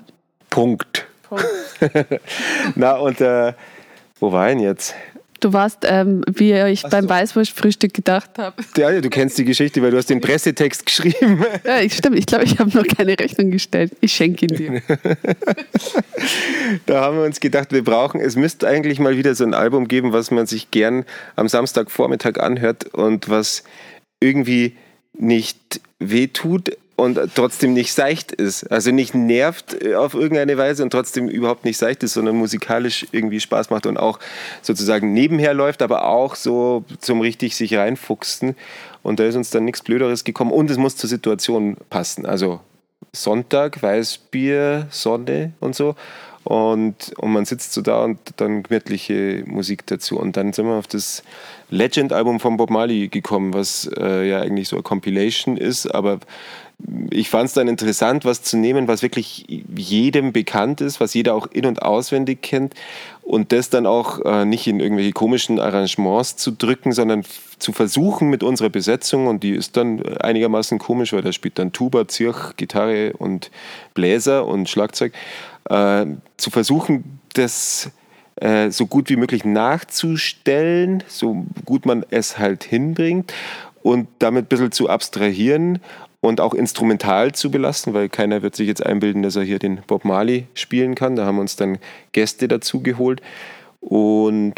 Punkt. Punkt. Na, und äh, wo war ihn jetzt? Du warst, ähm, wie ich Ach beim so. Weißwurstfrühstück gedacht habe. Ja, du kennst die Geschichte, weil du hast den Pressetext geschrieben. Ja, ich, stimmt. Ich glaube, ich habe noch keine Rechnung gestellt. Ich schenke ihn dir. da haben wir uns gedacht, wir brauchen, es müsste eigentlich mal wieder so ein Album geben, was man sich gern am Samstagvormittag anhört und was irgendwie nicht wehtut, und trotzdem nicht seicht ist. Also nicht nervt äh, auf irgendeine Weise und trotzdem überhaupt nicht seicht ist, sondern musikalisch irgendwie Spaß macht und auch sozusagen nebenher läuft, aber auch so zum richtig sich reinfuchsen. Und da ist uns dann nichts Blöderes gekommen und es muss zur Situation passen. Also Sonntag, Weißbier, Sonne und so. Und, und man sitzt so da und dann gemütliche Musik dazu. Und dann sind wir auf das Legend-Album von Bob Marley gekommen, was äh, ja eigentlich so eine Compilation ist, aber ich fand es dann interessant, was zu nehmen, was wirklich jedem bekannt ist, was jeder auch in- und auswendig kennt und das dann auch äh, nicht in irgendwelche komischen Arrangements zu drücken, sondern zu versuchen mit unserer Besetzung, und die ist dann einigermaßen komisch, weil da spielt dann Tuba, Zirch, Gitarre und Bläser und Schlagzeug, äh, zu versuchen, das äh, so gut wie möglich nachzustellen, so gut man es halt hinbringt und damit ein bisschen zu abstrahieren und auch instrumental zu belassen, weil keiner wird sich jetzt einbilden, dass er hier den Bob Marley spielen kann. Da haben wir uns dann Gäste dazu geholt und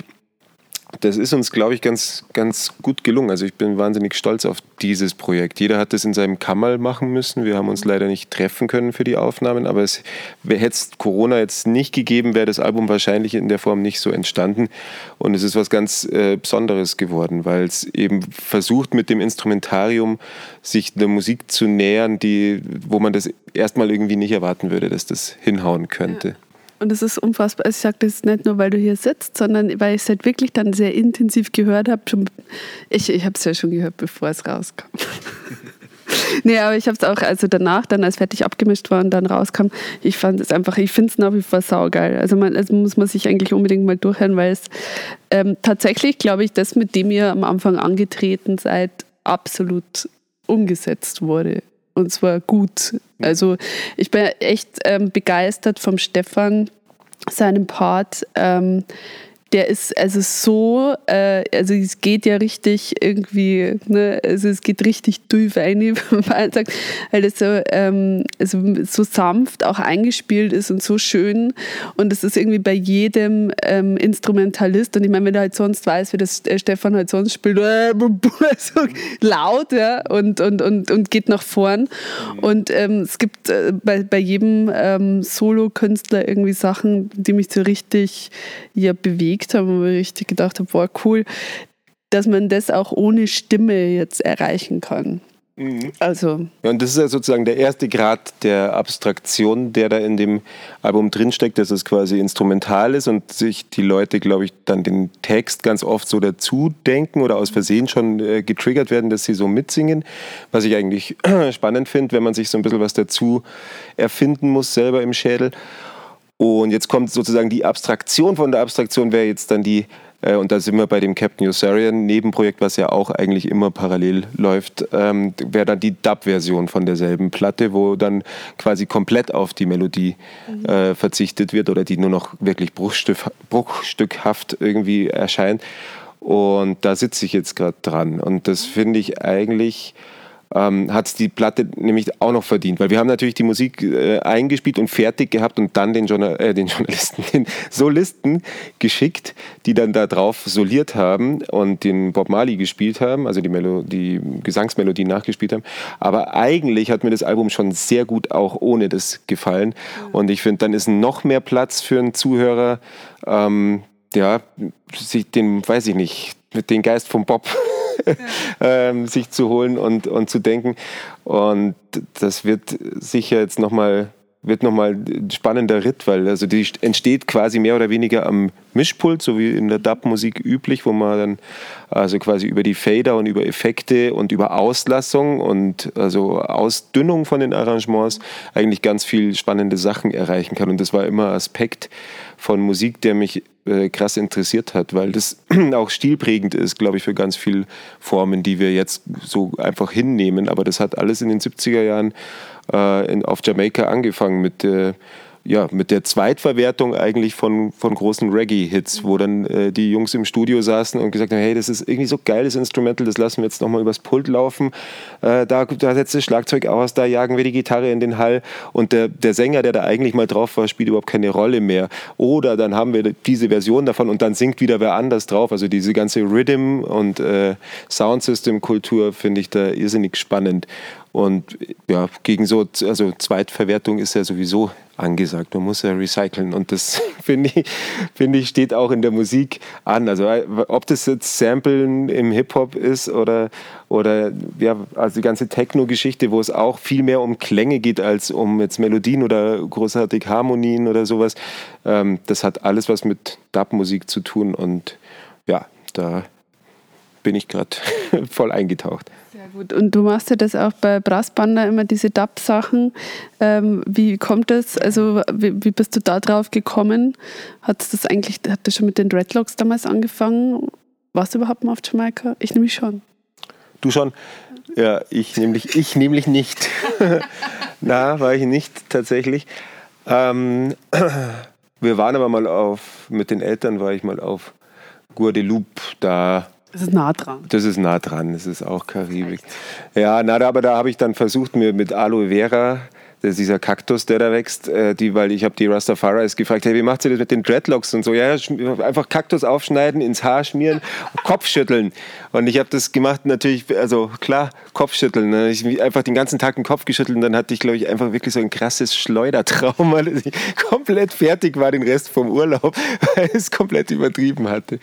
das ist uns, glaube ich, ganz, ganz gut gelungen. Also ich bin wahnsinnig stolz auf dieses Projekt. Jeder hat das in seinem Kammerl machen müssen. Wir haben uns leider nicht treffen können für die Aufnahmen, aber es hätte es Corona jetzt nicht gegeben, wäre das Album wahrscheinlich in der Form nicht so entstanden. Und es ist was ganz äh, Besonderes geworden, weil es eben versucht, mit dem Instrumentarium sich einer Musik zu nähern, die, wo man das erstmal irgendwie nicht erwarten würde, dass das hinhauen könnte. Ja. Und es ist unfassbar. Also ich sage das nicht nur, weil du hier sitzt, sondern weil ich es halt wirklich dann sehr intensiv gehört habe. Ich, ich habe es ja schon gehört, bevor es rauskam. nee, aber ich habe es auch, also danach, dann als fertig abgemischt war und dann rauskam, ich fand es einfach, ich finde es nach wie vor saugeil. Also man, also muss man sich eigentlich unbedingt mal durchhören, weil es ähm, tatsächlich, glaube ich, das, mit dem ihr am Anfang angetreten seid, absolut umgesetzt wurde und zwar gut. Also ich bin echt ähm, begeistert vom Stefan, seinem Part. Ähm, der ist also so, äh, also es geht ja richtig irgendwie, ne, also es geht richtig tief ein, wie man sagt, weil es so, ähm, also so sanft auch eingespielt ist und so schön. Und es ist irgendwie bei jedem ähm, Instrumentalist. Und ich meine, wenn du halt sonst weißt, wie das Stefan halt sonst spielt, äh, so laut, ja, und, und, und, und geht nach vorn. Mhm. und ähm, es gibt äh, bei, bei jedem ähm, Solo-Künstler irgendwie Sachen, die mich so richtig ja bewegen bewegt haben, wo ich richtig gedacht habe, boah, cool, dass man das auch ohne Stimme jetzt erreichen kann. Mhm. Also. Ja, und das ist ja sozusagen der erste Grad der Abstraktion, der da in dem Album drinsteckt, dass es quasi instrumental ist und sich die Leute, glaube ich, dann den Text ganz oft so dazu denken oder aus Versehen schon äh, getriggert werden, dass sie so mitsingen. Was ich eigentlich spannend finde, wenn man sich so ein bisschen was dazu erfinden muss, selber im Schädel. Und jetzt kommt sozusagen die Abstraktion von der Abstraktion, wäre jetzt dann die, äh, und da sind wir bei dem Captain Usarian Nebenprojekt, was ja auch eigentlich immer parallel läuft, ähm, wäre dann die Dub-Version von derselben Platte, wo dann quasi komplett auf die Melodie mhm. äh, verzichtet wird oder die nur noch wirklich bruchstück, bruchstückhaft irgendwie erscheint. Und da sitze ich jetzt gerade dran. Und das finde ich eigentlich ähm, hat es die Platte nämlich auch noch verdient, weil wir haben natürlich die Musik äh, eingespielt und fertig gehabt und dann den, Journal äh, den Journalisten, den Solisten geschickt, die dann da drauf soliert haben und den Bob Marley gespielt haben, also die, Melo die Gesangsmelodie nachgespielt haben. Aber eigentlich hat mir das Album schon sehr gut auch ohne das gefallen mhm. und ich finde, dann ist noch mehr Platz für einen Zuhörer, ähm, ja, sich den, weiß ich nicht, den Geist vom Bob ähm, sich zu holen und, und zu denken. Und das wird sicher jetzt nochmal wird nochmal ein spannender Ritt, weil also die entsteht quasi mehr oder weniger am Mischpult, so wie in der Dub-Musik üblich, wo man dann also quasi über die Fader und über Effekte und über Auslassung und also Ausdünnung von den Arrangements eigentlich ganz viel spannende Sachen erreichen kann. Und das war immer Aspekt von Musik, der mich äh, krass interessiert hat, weil das auch stilprägend ist, glaube ich, für ganz viele Formen, die wir jetzt so einfach hinnehmen. Aber das hat alles in den 70er Jahren äh, in, auf Jamaika angefangen mit äh, ja, mit der Zweitverwertung eigentlich von, von großen Reggae-Hits, wo dann äh, die Jungs im Studio saßen und gesagt haben, hey, das ist irgendwie so geiles Instrumental, das lassen wir jetzt nochmal übers Pult laufen. Äh, da, da setzt das Schlagzeug aus, da jagen wir die Gitarre in den Hall und der, der Sänger, der da eigentlich mal drauf war, spielt überhaupt keine Rolle mehr. Oder dann haben wir diese Version davon und dann singt wieder wer anders drauf. Also diese ganze Rhythm- und äh, Soundsystem-Kultur finde ich da irrsinnig spannend. Und ja, gegen so, also Zweitverwertung ist ja sowieso angesagt. Man muss ja recyceln. Und das, finde ich, find ich, steht auch in der Musik an. Also ob das jetzt Samplen im Hip-Hop ist oder, oder ja, also die ganze Techno-Geschichte, wo es auch viel mehr um Klänge geht als um jetzt Melodien oder großartig Harmonien oder sowas. Ähm, das hat alles was mit Dub-Musik zu tun. Und ja, da bin ich gerade voll eingetaucht. Gut. Und du machst ja das auch bei Brassbander immer diese Dub-Sachen. Ähm, wie kommt das? Also wie, wie, bist du da drauf gekommen? Hat das eigentlich, hat das schon mit den Dreadlocks damals angefangen? Warst du überhaupt mal auf Jamaika? Ich nämlich schon. Du schon? Ja, ich nämlich, ich nämlich nicht. Na, war ich nicht tatsächlich. Ähm, wir waren aber mal auf, mit den Eltern war ich mal auf Guadeloupe. Da das ist nah dran. Das ist nah dran, das ist auch Karibik. Ja, na, aber da habe ich dann versucht, mir mit Aloe Vera dieser Kaktus, der da wächst, äh, die, weil ich habe die Rastafaris gefragt, hey, wie macht sie das mit den Dreadlocks und so? Ja, einfach Kaktus aufschneiden, ins Haar schmieren, Kopf schütteln. Und ich habe das gemacht natürlich, also klar, Kopfschütteln. Ne? Ich einfach den ganzen Tag den Kopf geschüttelt und dann hatte ich, glaube ich, einfach wirklich so ein krasses Schleudertrauma, dass ich komplett fertig war den Rest vom Urlaub, weil ich es komplett übertrieben hatte.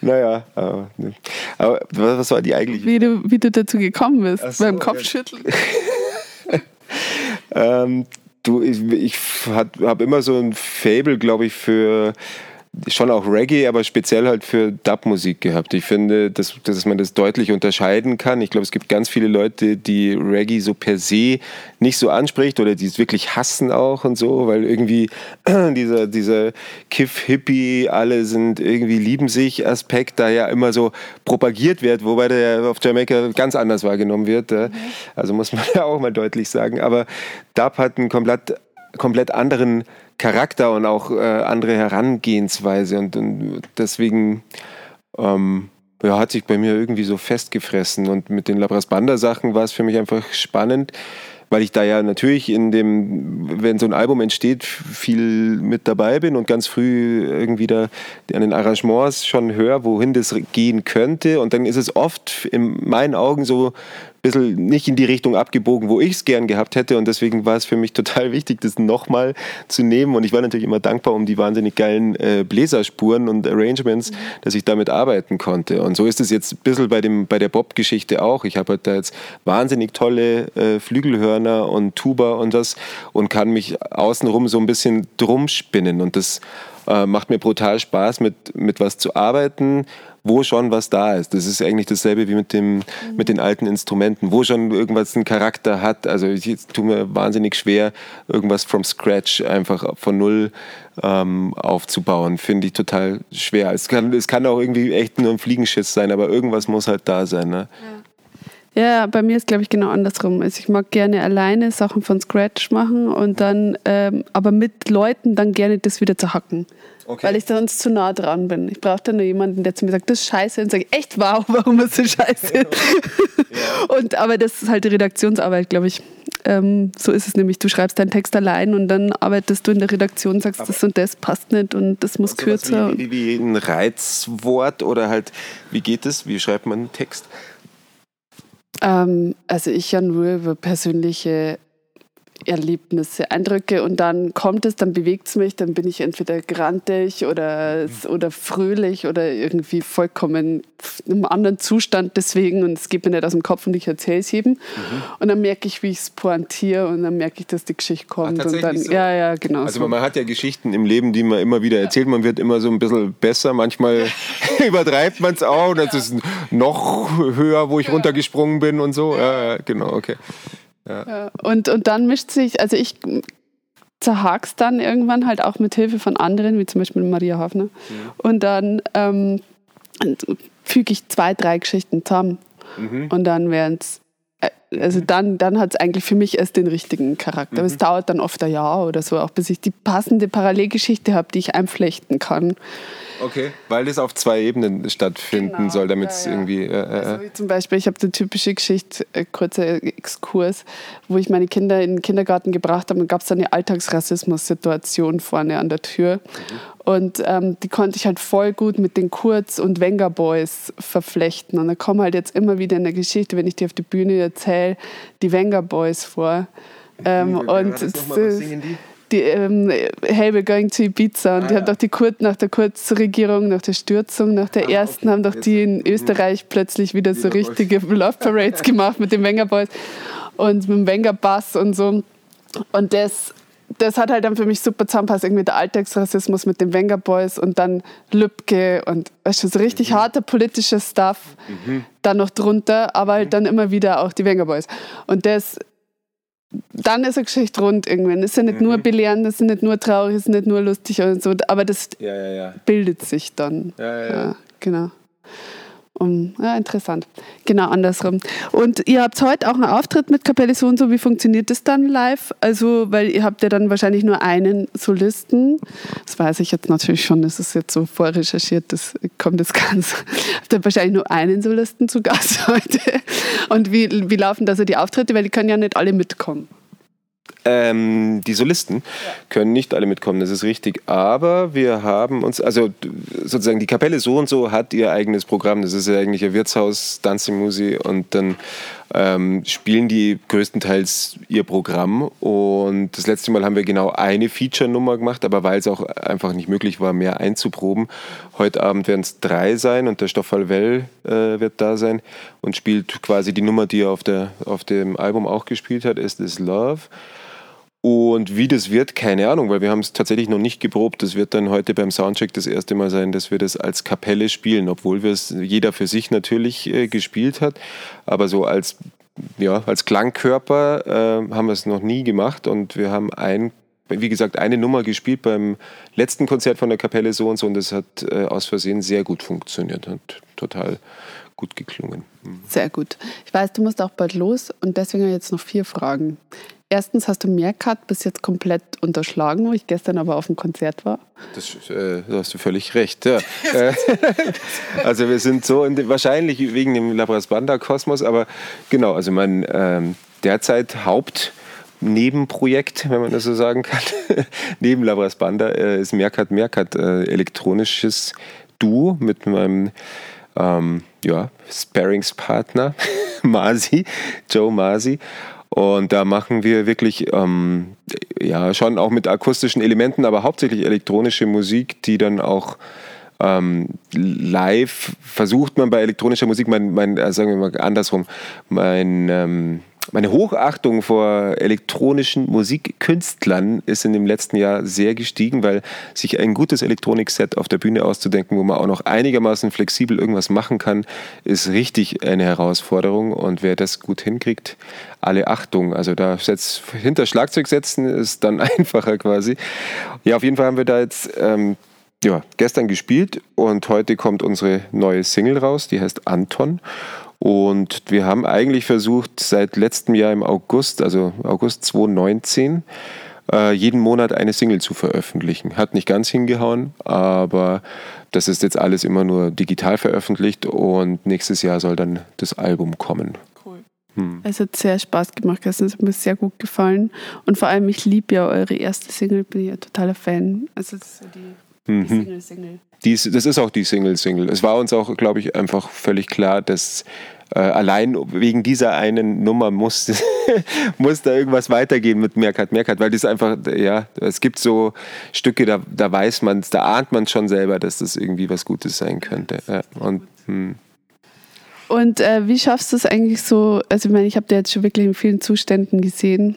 Naja, aber, ne. aber was war die eigentlich? Wie du, wie du dazu gekommen bist, so, beim Kopfschütteln. Ja. Ähm, du, ich, ich habe immer so ein Fable, glaube ich, für schon auch Reggae, aber speziell halt für Dub-Musik gehabt. Ich finde, dass, dass man das deutlich unterscheiden kann. Ich glaube, es gibt ganz viele Leute, die Reggae so per se nicht so anspricht oder die es wirklich hassen auch und so, weil irgendwie dieser, dieser Kiff-Hippie, alle sind irgendwie lieben sich Aspekt da ja immer so propagiert wird, wobei der auf Jamaika ganz anders wahrgenommen wird. Mhm. Also muss man ja auch mal deutlich sagen. Aber Dub hat einen komplett, komplett anderen Charakter und auch äh, andere Herangehensweise. Und, und deswegen ähm, ja, hat sich bei mir irgendwie so festgefressen. Und mit den Labras Banda Sachen war es für mich einfach spannend, weil ich da ja natürlich in dem, wenn so ein Album entsteht, viel mit dabei bin und ganz früh irgendwie da an den Arrangements schon höre, wohin das gehen könnte. Und dann ist es oft in meinen Augen so bisschen nicht in die Richtung abgebogen, wo ich es gern gehabt hätte. Und deswegen war es für mich total wichtig, das nochmal zu nehmen. Und ich war natürlich immer dankbar um die wahnsinnig geilen äh, Bläserspuren und Arrangements, mhm. dass ich damit arbeiten konnte. Und so ist es jetzt ein bisschen bei, dem, bei der Bob-Geschichte auch. Ich habe halt da jetzt wahnsinnig tolle äh, Flügelhörner und Tuba und das und kann mich außenrum so ein bisschen drum spinnen. Und das äh, macht mir brutal Spaß, mit, mit was zu arbeiten wo schon was da ist. Das ist eigentlich dasselbe wie mit, dem, mhm. mit den alten Instrumenten, wo schon irgendwas einen Charakter hat. Also ich tue mir wahnsinnig schwer, irgendwas from scratch einfach von null ähm, aufzubauen. Finde ich total schwer. Es kann, es kann auch irgendwie echt nur ein Fliegenschiss sein, aber irgendwas muss halt da sein. Ne? Ja. Ja, bei mir ist glaube ich genau andersrum. Also ich mag gerne alleine Sachen von Scratch machen und dann, ähm, aber mit Leuten dann gerne das wieder zu hacken. Okay. Weil ich sonst zu nah dran bin. Ich brauche dann nur jemanden, der zu mir sagt, das ist scheiße. Und sage, echt wow, warum ist das scheiße? ja. und, aber das ist halt die Redaktionsarbeit, glaube ich. Ähm, so ist es nämlich. Du schreibst deinen Text allein und dann arbeitest du in der Redaktion, sagst, aber das und das passt nicht und das muss kürzer. Wie, wie, wie ein Reizwort oder halt, wie geht es? Wie schreibt man einen Text? Ähm, also ich ja nur über persönliche Erlebnisse, Eindrücke und dann kommt es, dann bewegt es mich, dann bin ich entweder grantig oder, oder fröhlich oder irgendwie vollkommen in einem anderen Zustand deswegen und es geht mir nicht aus dem Kopf und ich erzähle es jedem. Mhm. Und dann merke ich, wie ich es pointiere und dann merke ich, dass die Geschichte kommt. Ach, und dann, so? Ja, ja, genau. Also so. man hat ja Geschichten im Leben, die man immer wieder erzählt, man wird immer so ein bisschen besser, manchmal übertreibt man es auch und das ist noch höher, wo ich runtergesprungen bin und so. Ja, ja genau, okay. Ja. Und, und dann mischt sich, also ich zerhak's dann irgendwann halt auch mit Hilfe von anderen, wie zum Beispiel Maria Hafner. Mhm. Und dann ähm, füge ich zwei, drei Geschichten zusammen. Mhm. Und dann werden es äh, also dann, dann hat es eigentlich für mich erst den richtigen Charakter. Mhm. es dauert dann oft ein Jahr oder so, auch bis ich die passende Parallelgeschichte habe, die ich einflechten kann. Okay, weil es auf zwei Ebenen stattfinden genau, soll, damit es ja, ja. irgendwie. Äh, äh, also zum Beispiel, ich habe eine typische Geschichte, äh, kurzer Exkurs, wo ich meine Kinder in den Kindergarten gebracht habe und gab es eine Alltagsrassismus-Situation vorne an der Tür. Mhm. Und ähm, die konnte ich halt voll gut mit den Kurz- und Wenger Boys verflechten. Und da kommen halt jetzt immer wieder in der Geschichte, wenn ich die auf die Bühne erzähle, die Wenger Boys vor. Ähm, und das, was singen die? Die ähm, Hey, we're going to Ibiza. Und ah, die haben doch die Kur nach der Kurzregierung, nach der Stürzung, nach der ah, ersten, okay. haben doch die in Österreich plötzlich wieder so richtige Love Parades gemacht mit den Wenger Boys und mit dem Wenger Bass und so. Und das, das hat halt dann für mich super zusammenpasst, irgendwie der Alltagsrassismus mit den Wenger Boys und dann Lübcke und weißt du, so richtig mhm. harter politischer Stuff mhm. dann noch drunter, aber halt dann immer wieder auch die Wenger Boys. Und das dann ist eine Geschichte rund irgendwann. Es ist ja nicht mhm. nur belehrend, es ist nicht nur traurig, es ist nicht nur lustig und so, aber das ja, ja, ja. bildet sich dann. Ja, genau. Um, ja, interessant. Genau andersrum. Und ihr habt heute auch einen Auftritt mit Kapelle so und so. Wie funktioniert das dann live? Also, weil ihr habt ja dann wahrscheinlich nur einen Solisten. Das weiß ich jetzt natürlich schon, das ist jetzt so vorrecherchiert, das kommt jetzt ganz. Habt ihr wahrscheinlich nur einen Solisten zu Gast heute? Und wie, wie laufen da so die Auftritte? Weil die können ja nicht alle mitkommen. Ähm, die Solisten ja. können nicht alle mitkommen, das ist richtig. Aber wir haben uns, also sozusagen die Kapelle so und so hat ihr eigenes Programm. Das ist ja eigentlich ein Wirtshaus, Dancing Musi und dann ähm, spielen die größtenteils ihr Programm. Und das letzte Mal haben wir genau eine Feature-Nummer gemacht, aber weil es auch einfach nicht möglich war, mehr einzuproben. Heute Abend werden es drei sein und der Stoffel Well äh, wird da sein und spielt quasi die Nummer, die er auf, der, auf dem Album auch gespielt hat, Is This Love. Und wie das wird, keine Ahnung, weil wir haben es tatsächlich noch nicht geprobt. Das wird dann heute beim Soundcheck das erste Mal sein, dass wir das als Kapelle spielen, obwohl wir es jeder für sich natürlich äh, gespielt hat. Aber so als, ja, als Klangkörper äh, haben wir es noch nie gemacht und wir haben ein wie gesagt, eine Nummer gespielt beim letzten Konzert von der Kapelle so und so und das hat äh, aus Versehen sehr gut funktioniert und total gut geklungen. Mhm. Sehr gut. Ich weiß, du musst auch bald los und deswegen jetzt noch vier Fragen. Erstens hast du Meerkat bis jetzt komplett unterschlagen, wo ich gestern aber auf dem Konzert war. Das, äh, da hast du völlig recht, ja. Äh, also wir sind so, in, wahrscheinlich wegen dem Labras Banda Kosmos, aber genau, also mein ähm, derzeit Haupt... Nebenprojekt, wenn man das so sagen kann, neben Labras Banda äh, ist Meerkat Meerkat äh, elektronisches Duo mit meinem ähm, ja, Sparingspartner Masi, Joe Masi. Und da machen wir wirklich, ähm, ja, schon auch mit akustischen Elementen, aber hauptsächlich elektronische Musik, die dann auch ähm, live versucht man bei elektronischer Musik, mein, mein äh, sagen wir mal andersrum, mein ähm, meine Hochachtung vor elektronischen Musikkünstlern ist in dem letzten Jahr sehr gestiegen, weil sich ein gutes Elektronikset auf der Bühne auszudenken, wo man auch noch einigermaßen flexibel irgendwas machen kann, ist richtig eine Herausforderung. Und wer das gut hinkriegt, alle Achtung. Also da setzt, hinter Schlagzeug setzen ist dann einfacher quasi. Ja, auf jeden Fall haben wir da jetzt ähm, ja, gestern gespielt und heute kommt unsere neue Single raus, die heißt Anton. Und wir haben eigentlich versucht, seit letztem Jahr im August, also August 2019, äh, jeden Monat eine Single zu veröffentlichen. Hat nicht ganz hingehauen, aber das ist jetzt alles immer nur digital veröffentlicht und nächstes Jahr soll dann das Album kommen. Cool. Hm. Es hat sehr Spaß gemacht, es hat mir sehr gut gefallen. Und vor allem, ich liebe ja eure erste Single, bin ja totaler Fan. Also das ist ja die Mhm. Single, Single. Dies, das ist auch die Single-Single. Es war uns auch, glaube ich, einfach völlig klar, dass äh, allein wegen dieser einen Nummer muss, muss da irgendwas weitergehen mit Merkat Merkat, weil das einfach, ja, es gibt so Stücke, da, da weiß man da ahnt man schon selber, dass das irgendwie was Gutes sein könnte. Ja, und, hm. und äh, wie schaffst du es eigentlich so, also ich meine, ich habe dir jetzt schon wirklich in vielen Zuständen gesehen,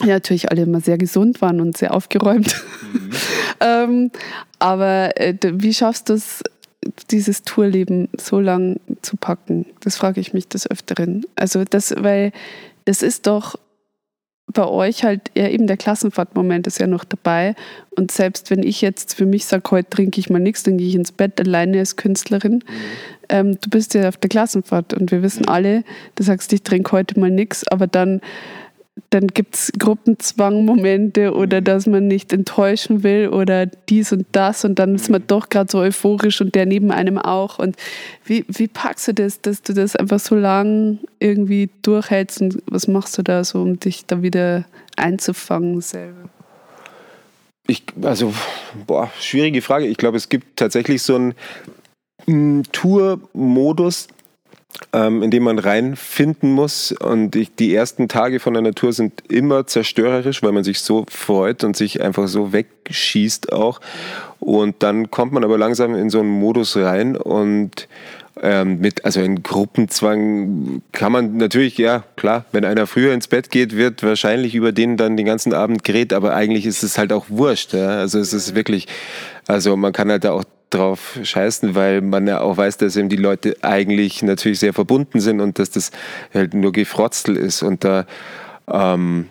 ja, natürlich alle immer sehr gesund waren und sehr aufgeräumt. Mhm. ähm, aber äh, wie schaffst du es, dieses Tourleben so lang zu packen? Das frage ich mich des Öfteren. Also das, weil das ist doch bei euch halt ja eben der Klassenfahrtmoment ist ja noch dabei. Und selbst wenn ich jetzt für mich sage, heute trinke ich mal nichts, dann gehe ich ins Bett alleine als Künstlerin. Mhm. Ähm, du bist ja auf der Klassenfahrt und wir wissen mhm. alle, du sagst, ich trinke heute mal nichts, aber dann dann gibt es Gruppenzwangmomente oder mhm. dass man nicht enttäuschen will oder dies und das und dann ist man doch gerade so euphorisch und der neben einem auch. Und wie, wie packst du das, dass du das einfach so lang irgendwie durchhältst und was machst du da so, um dich da wieder einzufangen selber? Ich, also, boah, schwierige Frage. Ich glaube, es gibt tatsächlich so einen mm, Tour-Modus, ähm, in dem man reinfinden muss. Und ich, die ersten Tage von der Natur sind immer zerstörerisch, weil man sich so freut und sich einfach so wegschießt auch. Und dann kommt man aber langsam in so einen Modus rein und ähm, mit, also in Gruppenzwang kann man natürlich, ja, klar, wenn einer früher ins Bett geht, wird wahrscheinlich über den dann den ganzen Abend gerät, aber eigentlich ist es halt auch wurscht. Ja? Also es ist wirklich, also man kann halt da auch drauf scheißen, weil man ja auch weiß, dass eben die Leute eigentlich natürlich sehr verbunden sind und dass das halt nur Gefrotzel ist und da ähm,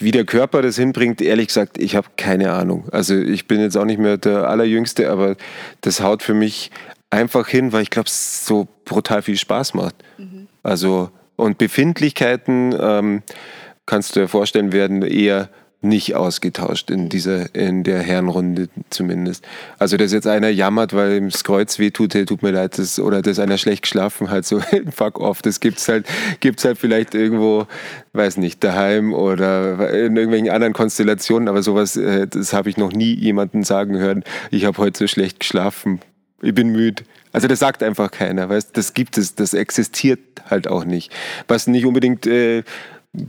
wie der Körper das hinbringt, ehrlich gesagt, ich habe keine Ahnung. Also ich bin jetzt auch nicht mehr der Allerjüngste, aber das haut für mich einfach hin, weil ich glaube, es so brutal viel Spaß macht. Mhm. Also und Befindlichkeiten ähm, kannst du dir vorstellen, werden eher nicht ausgetauscht in dieser, in der Herrenrunde zumindest. Also, dass jetzt einer jammert, weil ihm das Kreuz wehtut, hey, tut mir leid, das, oder dass einer schlecht geschlafen hat, so fuck off, das gibt's halt, gibt's halt vielleicht irgendwo, weiß nicht, daheim oder in irgendwelchen anderen Konstellationen, aber sowas, äh, das habe ich noch nie jemanden sagen hören, ich habe heute so schlecht geschlafen, ich bin müde. Also das sagt einfach keiner, weißt, das gibt es, das existiert halt auch nicht. Was nicht unbedingt äh,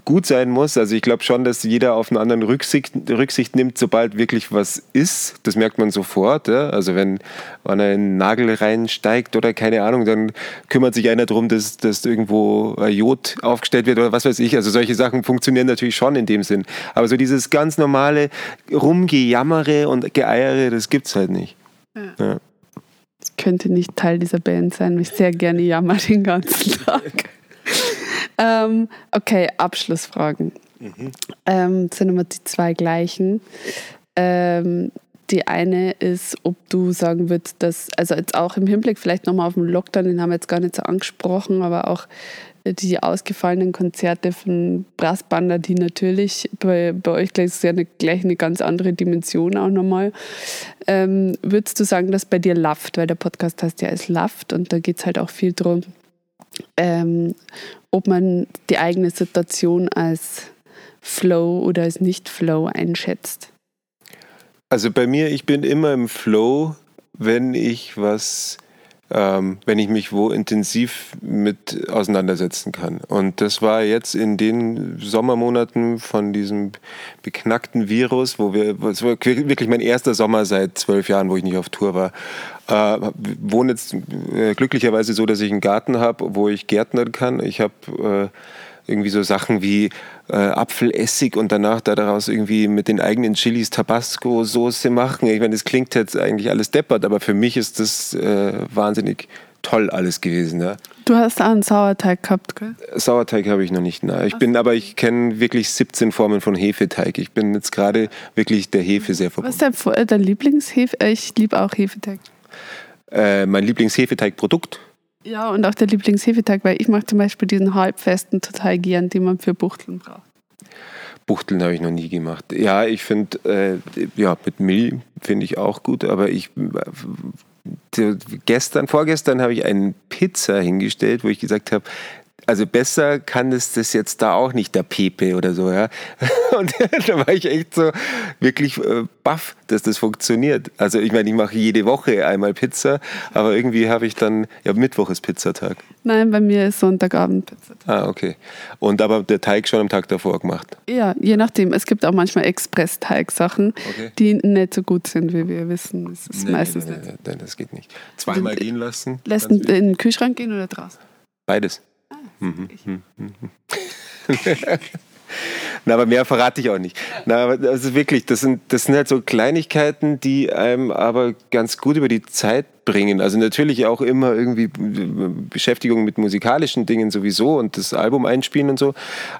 gut sein muss. Also ich glaube schon, dass jeder auf einen anderen Rücksicht, Rücksicht nimmt, sobald wirklich was ist. Das merkt man sofort. Ja? Also wenn man einen Nagel reinsteigt oder keine Ahnung, dann kümmert sich einer darum, dass, dass irgendwo Jod aufgestellt wird oder was weiß ich. Also solche Sachen funktionieren natürlich schon in dem Sinn. Aber so dieses ganz normale Rumgejammere und Geeiere, das gibt es halt nicht. Ja. Ja. Ich könnte nicht Teil dieser Band sein, weil ich sehr gerne jammer den ganzen Tag. Ähm, okay, Abschlussfragen. Mhm. Ähm, sind immer die zwei gleichen. Ähm, die eine ist, ob du sagen würdest, dass, also jetzt auch im Hinblick vielleicht nochmal auf den Lockdown, den haben wir jetzt gar nicht so angesprochen, aber auch die ausgefallenen Konzerte von Brassbander, die natürlich bei, bei euch gleich ja eine, gleich eine ganz andere Dimension auch nochmal. Ähm, würdest du sagen, dass bei dir Laft, weil der Podcast heißt ja es Laft und da geht es halt auch viel darum, ähm, ob man die eigene Situation als Flow oder als Nicht-Flow einschätzt? Also bei mir, ich bin immer im Flow, wenn ich was, ähm, wenn ich mich wo intensiv mit auseinandersetzen kann. Und das war jetzt in den Sommermonaten von diesem beknackten Virus, wo wir, es war wirklich mein erster Sommer seit zwölf Jahren, wo ich nicht auf Tour war. Äh, wohne jetzt äh, glücklicherweise so, dass ich einen Garten habe, wo ich gärtnern kann. Ich habe äh, irgendwie so Sachen wie äh, Apfelessig und danach da daraus irgendwie mit den eigenen Chilis Tabasco-Soße machen. Ich meine, das klingt jetzt eigentlich alles deppert, aber für mich ist das äh, wahnsinnig toll alles gewesen. Ja. Du hast auch einen Sauerteig gehabt, gell? Sauerteig habe ich noch nicht. Na. Ich bin, aber ich kenne wirklich 17 Formen von Hefeteig. Ich bin jetzt gerade wirklich der Hefe sehr verbunden. Was ist dein, dein Lieblingshefe? Ich liebe auch Hefeteig. Äh, mein Lieblingshefeteigprodukt. Ja, und auch der Lieblingshefeteig, weil ich mache zum Beispiel diesen halbfesten total gern, den man für Buchteln braucht. Buchteln habe ich noch nie gemacht. Ja, ich finde, äh, ja, mit Mehl finde ich auch gut, aber ich, äh, gestern, vorgestern habe ich eine Pizza hingestellt, wo ich gesagt habe, also besser kann es das jetzt da auch nicht, der Pepe oder so, ja. Und da war ich echt so wirklich äh, baff, dass das funktioniert. Also ich meine, ich mache jede Woche einmal Pizza, aber irgendwie habe ich dann, ja, Mittwoch ist Pizzatag. Nein, bei mir ist Sonntagabend Pizzatag. Ah, okay. Und aber der Teig schon am Tag davor gemacht? Ja, je nachdem. Es gibt auch manchmal Express-Teigsachen, okay. die nicht so gut sind, wie wir wissen. Das ist nee, meistens nee, nee, nee, das geht nicht. Zweimal gehen lassen? Lässt in den Kühlschrank gehen oder draußen? Beides. Mhm. Na, aber mehr verrate ich auch nicht. Na, aber also wirklich, das sind, das sind halt so Kleinigkeiten, die einem aber ganz gut über die Zeit bringen. Also natürlich auch immer irgendwie Beschäftigung mit musikalischen Dingen sowieso und das Album einspielen und so.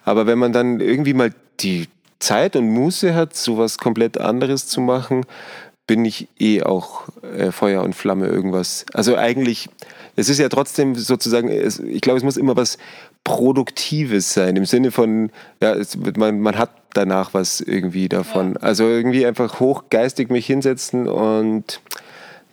Aber wenn man dann irgendwie mal die Zeit und Muße hat, sowas komplett anderes zu machen, bin ich eh auch äh, Feuer und Flamme irgendwas. Also eigentlich es ist ja trotzdem sozusagen, es, ich glaube, es muss immer was Produktives sein, im Sinne von, ja, es, man, man hat danach was irgendwie davon. Ja. Also irgendwie einfach hochgeistig mich hinsetzen und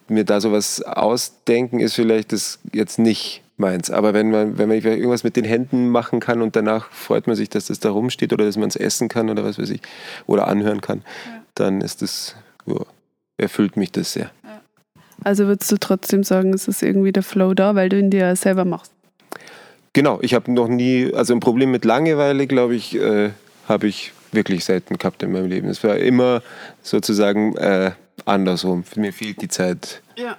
mir da sowas ausdenken, ist vielleicht das jetzt nicht meins. Aber wenn man, wenn man irgendwas mit den Händen machen kann und danach freut man sich, dass das da rumsteht oder dass man es essen kann oder was weiß ich, oder anhören kann, ja. dann ist das, ja, erfüllt mich das sehr. Also würdest du trotzdem sagen, es ist irgendwie der Flow da, weil du ihn dir ja selber machst? Genau, ich habe noch nie, also ein Problem mit Langeweile, glaube ich, äh, habe ich wirklich selten gehabt in meinem Leben. Es war immer sozusagen äh, andersrum. Mir fehlt die Zeit. Ja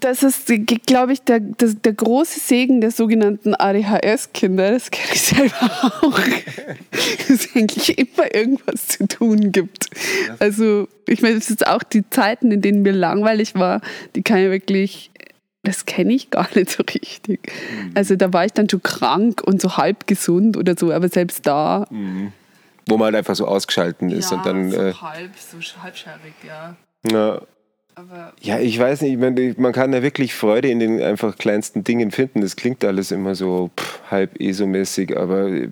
das ist, glaube ich, der, der, der, große Segen der sogenannten ADHS-Kinder. Das kenne ich selber auch. Dass es eigentlich immer irgendwas zu tun gibt. Also, ich meine, es ist auch die Zeiten, in denen mir langweilig war, die kann ich wirklich, das kenne ich gar nicht so richtig. Mhm. Also, da war ich dann schon krank und so halb gesund oder so, aber selbst da. Mhm. Wo man halt einfach so ausgeschalten ist ja, und dann. So äh, halb, so halbscharig, ja. Ja, aber ja, ich weiß nicht, man kann ja wirklich Freude in den einfach kleinsten Dingen finden. Das klingt alles immer so pff, halb ESO-mäßig, aber äh,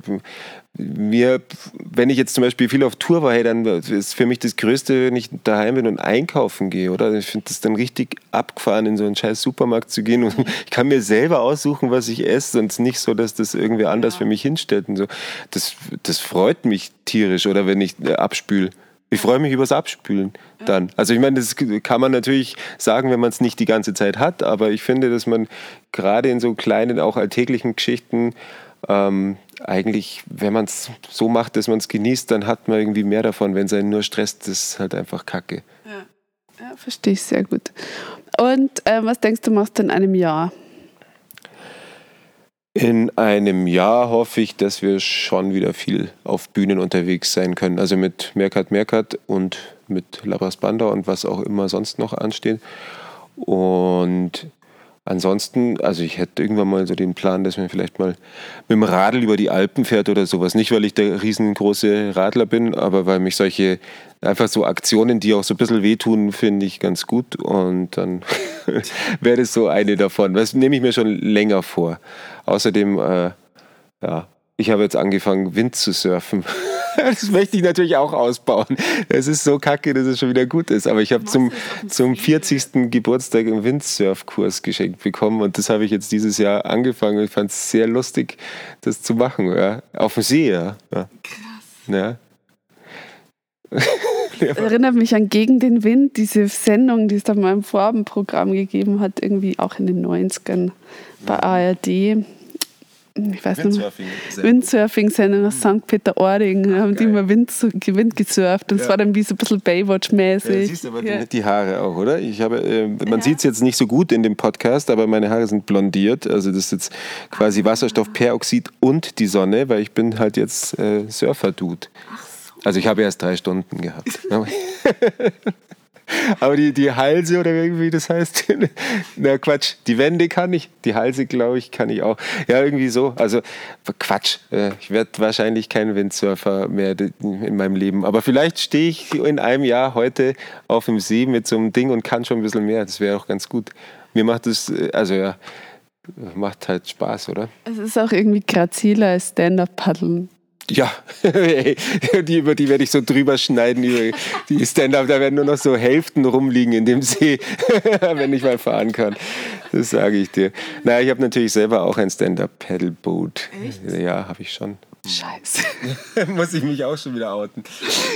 mir, wenn ich jetzt zum Beispiel viel auf Tour war, hey, dann ist für mich das Größte, wenn ich daheim bin und einkaufen gehe, oder? Ich finde das dann richtig abgefahren, in so einen scheiß Supermarkt zu gehen und ich kann mir selber aussuchen, was ich esse und es nicht so, dass das irgendwie anders ja. für mich hinstellt und so. Das, das freut mich tierisch, oder wenn ich äh, abspüle. Ich freue mich übers Abspülen dann. Also ich meine, das kann man natürlich sagen, wenn man es nicht die ganze Zeit hat, aber ich finde, dass man gerade in so kleinen, auch alltäglichen Geschichten ähm, eigentlich, wenn man es so macht, dass man es genießt, dann hat man irgendwie mehr davon. Wenn es einen nur stresst, das ist halt einfach Kacke. Ja, ja verstehe ich sehr gut. Und äh, was denkst du, machst du in einem Jahr? In einem Jahr hoffe ich, dass wir schon wieder viel auf Bühnen unterwegs sein können. Also mit Merkat Merkat und mit Labras Banda und was auch immer sonst noch ansteht. Und Ansonsten, also ich hätte irgendwann mal so den Plan, dass man vielleicht mal mit dem Radl über die Alpen fährt oder sowas. Nicht, weil ich der riesengroße Radler bin, aber weil mich solche einfach so Aktionen, die auch so ein bisschen wehtun, finde ich ganz gut. Und dann wäre das so eine davon. Das nehme ich mir schon länger vor. Außerdem, äh, ja, ich habe jetzt angefangen, Wind zu surfen. Das möchte ich natürlich auch ausbauen. Es ist so kacke, dass es schon wieder gut ist. Aber ich habe zum, zum 40. Geburtstag einen Windsurfkurs geschenkt bekommen und das habe ich jetzt dieses Jahr angefangen. Ich fand es sehr lustig, das zu machen. Ja. Auf dem See, ja. ja. Krass. Ja. Erinnert mich an Gegen den Wind, diese Sendung, die es da mal im Vorabendprogramm gegeben hat, irgendwie auch in den 90ern bei ARD ich weiß Windsurfing nicht, Windsurfing-Sendung aus St. Peter-Ording. Da haben die immer Wind, Wind gesurft. Und es ja. war dann wie so ein bisschen Baywatch-mäßig. Ja, siehst aber ja. die Haare auch, oder? Ich habe, äh, man ja. sieht es jetzt nicht so gut in dem Podcast, aber meine Haare sind blondiert. Also das ist jetzt quasi ah. Wasserstoffperoxid und die Sonne, weil ich bin halt jetzt äh, Surfer-Dude. So. Also ich habe erst drei Stunden gehabt. Aber die, die Halse oder irgendwie das heißt, na Quatsch, die Wände kann ich, die Halse glaube ich kann ich auch. Ja, irgendwie so. Also Quatsch, äh, ich werde wahrscheinlich kein Windsurfer mehr in meinem Leben. Aber vielleicht stehe ich in einem Jahr heute auf dem See mit so einem Ding und kann schon ein bisschen mehr. Das wäre auch ganz gut. Mir macht das, äh, also ja, macht halt Spaß, oder? Es ist auch irgendwie graziler als Stand-Up-Paddeln. Ja, die, über die werde ich so drüber schneiden. Die, die Stand-up, da werden nur noch so Hälften rumliegen in dem See, wenn ich mal fahren kann. Das sage ich dir. Naja, ich habe natürlich selber auch ein Stand-up-Pedalboot. Ja, habe ich schon. Scheiße. Muss ich mich auch schon wieder outen.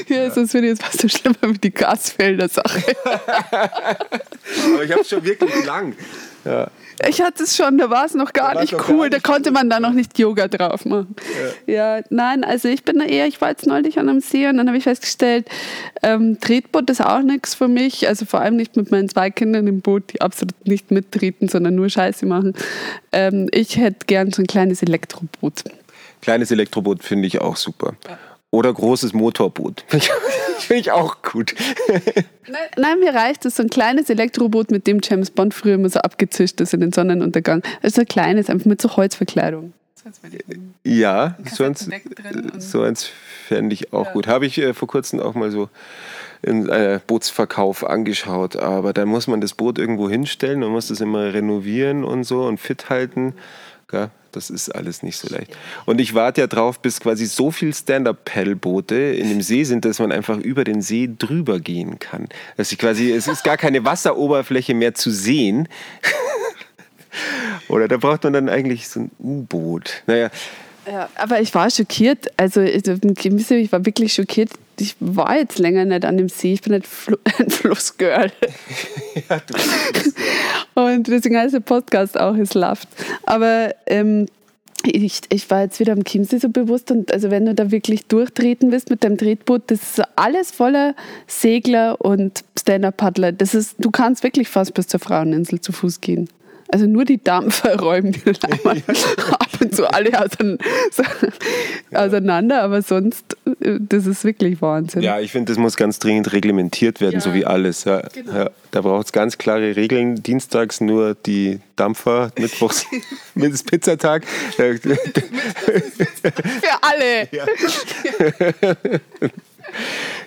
Ja, ja. sonst wird jetzt fast so schlimmer wie die Gasfelder-Sache. Aber ich habe es schon wirklich lang. Ja. Ich hatte es schon, da war es noch gar nicht cool. Gar nicht da konnte man da noch nicht Yoga drauf machen. Ja. ja. nein, also ich bin da eher, ich war jetzt neulich an einem See und dann habe ich festgestellt, ähm, Tretboot ist auch nichts für mich. Also vor allem nicht mit meinen zwei Kindern im Boot, die absolut nicht mittreten, sondern nur Scheiße machen. Ähm, ich hätte gern so ein kleines Elektroboot. Kleines Elektroboot finde ich auch super. Ja. Oder großes Motorboot. Finde ich auch gut. Nein, nein, mir reicht es so ein kleines Elektroboot, mit dem James Bond früher immer so abgezischt ist in den Sonnenuntergang. Also ein kleines, einfach mit so Holzverkleidung. Ja, so eins, so eins fände ich auch ja. gut. Habe ich äh, vor kurzem auch mal so in äh, Bootsverkauf angeschaut. Aber dann muss man das Boot irgendwo hinstellen, man muss das immer renovieren und so und fit halten. Ja, das ist alles nicht so leicht. Und ich warte ja drauf, bis quasi so viel Stand-Up-Paddleboote in dem See sind, dass man einfach über den See drüber gehen kann. Dass ich quasi, es ist gar keine Wasseroberfläche mehr zu sehen. Oder da braucht man dann eigentlich so ein U-Boot. Naja. Ja, aber ich war schockiert. Also ich war wirklich schockiert. Ich war jetzt länger nicht an dem See. Ich bin nicht ein Flussgirl. ja, du bist Und deswegen heißt der Podcast auch Es Laft. Aber ähm, ich, ich war jetzt wieder am Chiemsee so bewusst und also wenn du da wirklich durchtreten willst mit deinem Tretboot, das ist alles voller Segler und Stand-Up-Paddler. Du kannst wirklich fast bis zur Fraueninsel zu Fuß gehen. Also nur die Dampfer räumen die dann ab und zu alle auseinander, aber sonst, äh, das ist wirklich Wahnsinn. Ja, ich finde, das muss ganz dringend reglementiert werden, ja. so wie alles. Ja. Genau. Ja, da braucht es ganz klare Regeln. Dienstags nur die Dampfer, mittwochs mit Pizzatag. Für alle. Ja,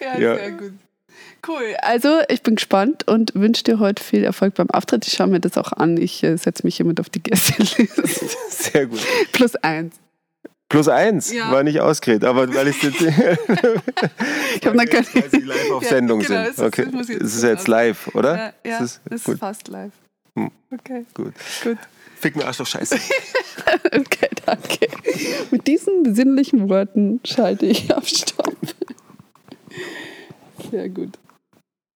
ja sehr gut. Cool. Also, ich bin gespannt und wünsche dir heute viel Erfolg beim Auftritt. Ich schaue mir das auch an. Ich äh, setze mich hiermit auf die Gästeliste. Sehr gut. Plus eins. Plus eins ja. war nicht ausgeredet, aber weil ich jetzt. ich habe dann keine. Weil sie live auf ja, Sendung genau, sind. Okay. Es ist, ist jetzt live, oder? Ja, ja es ist, ist fast live. Hm. Okay. Gut. Gut. Fick mir Arschloch Scheiße. okay, danke. Mit diesen besinnlichen Worten schalte ich auf Stopp. Sehr gut.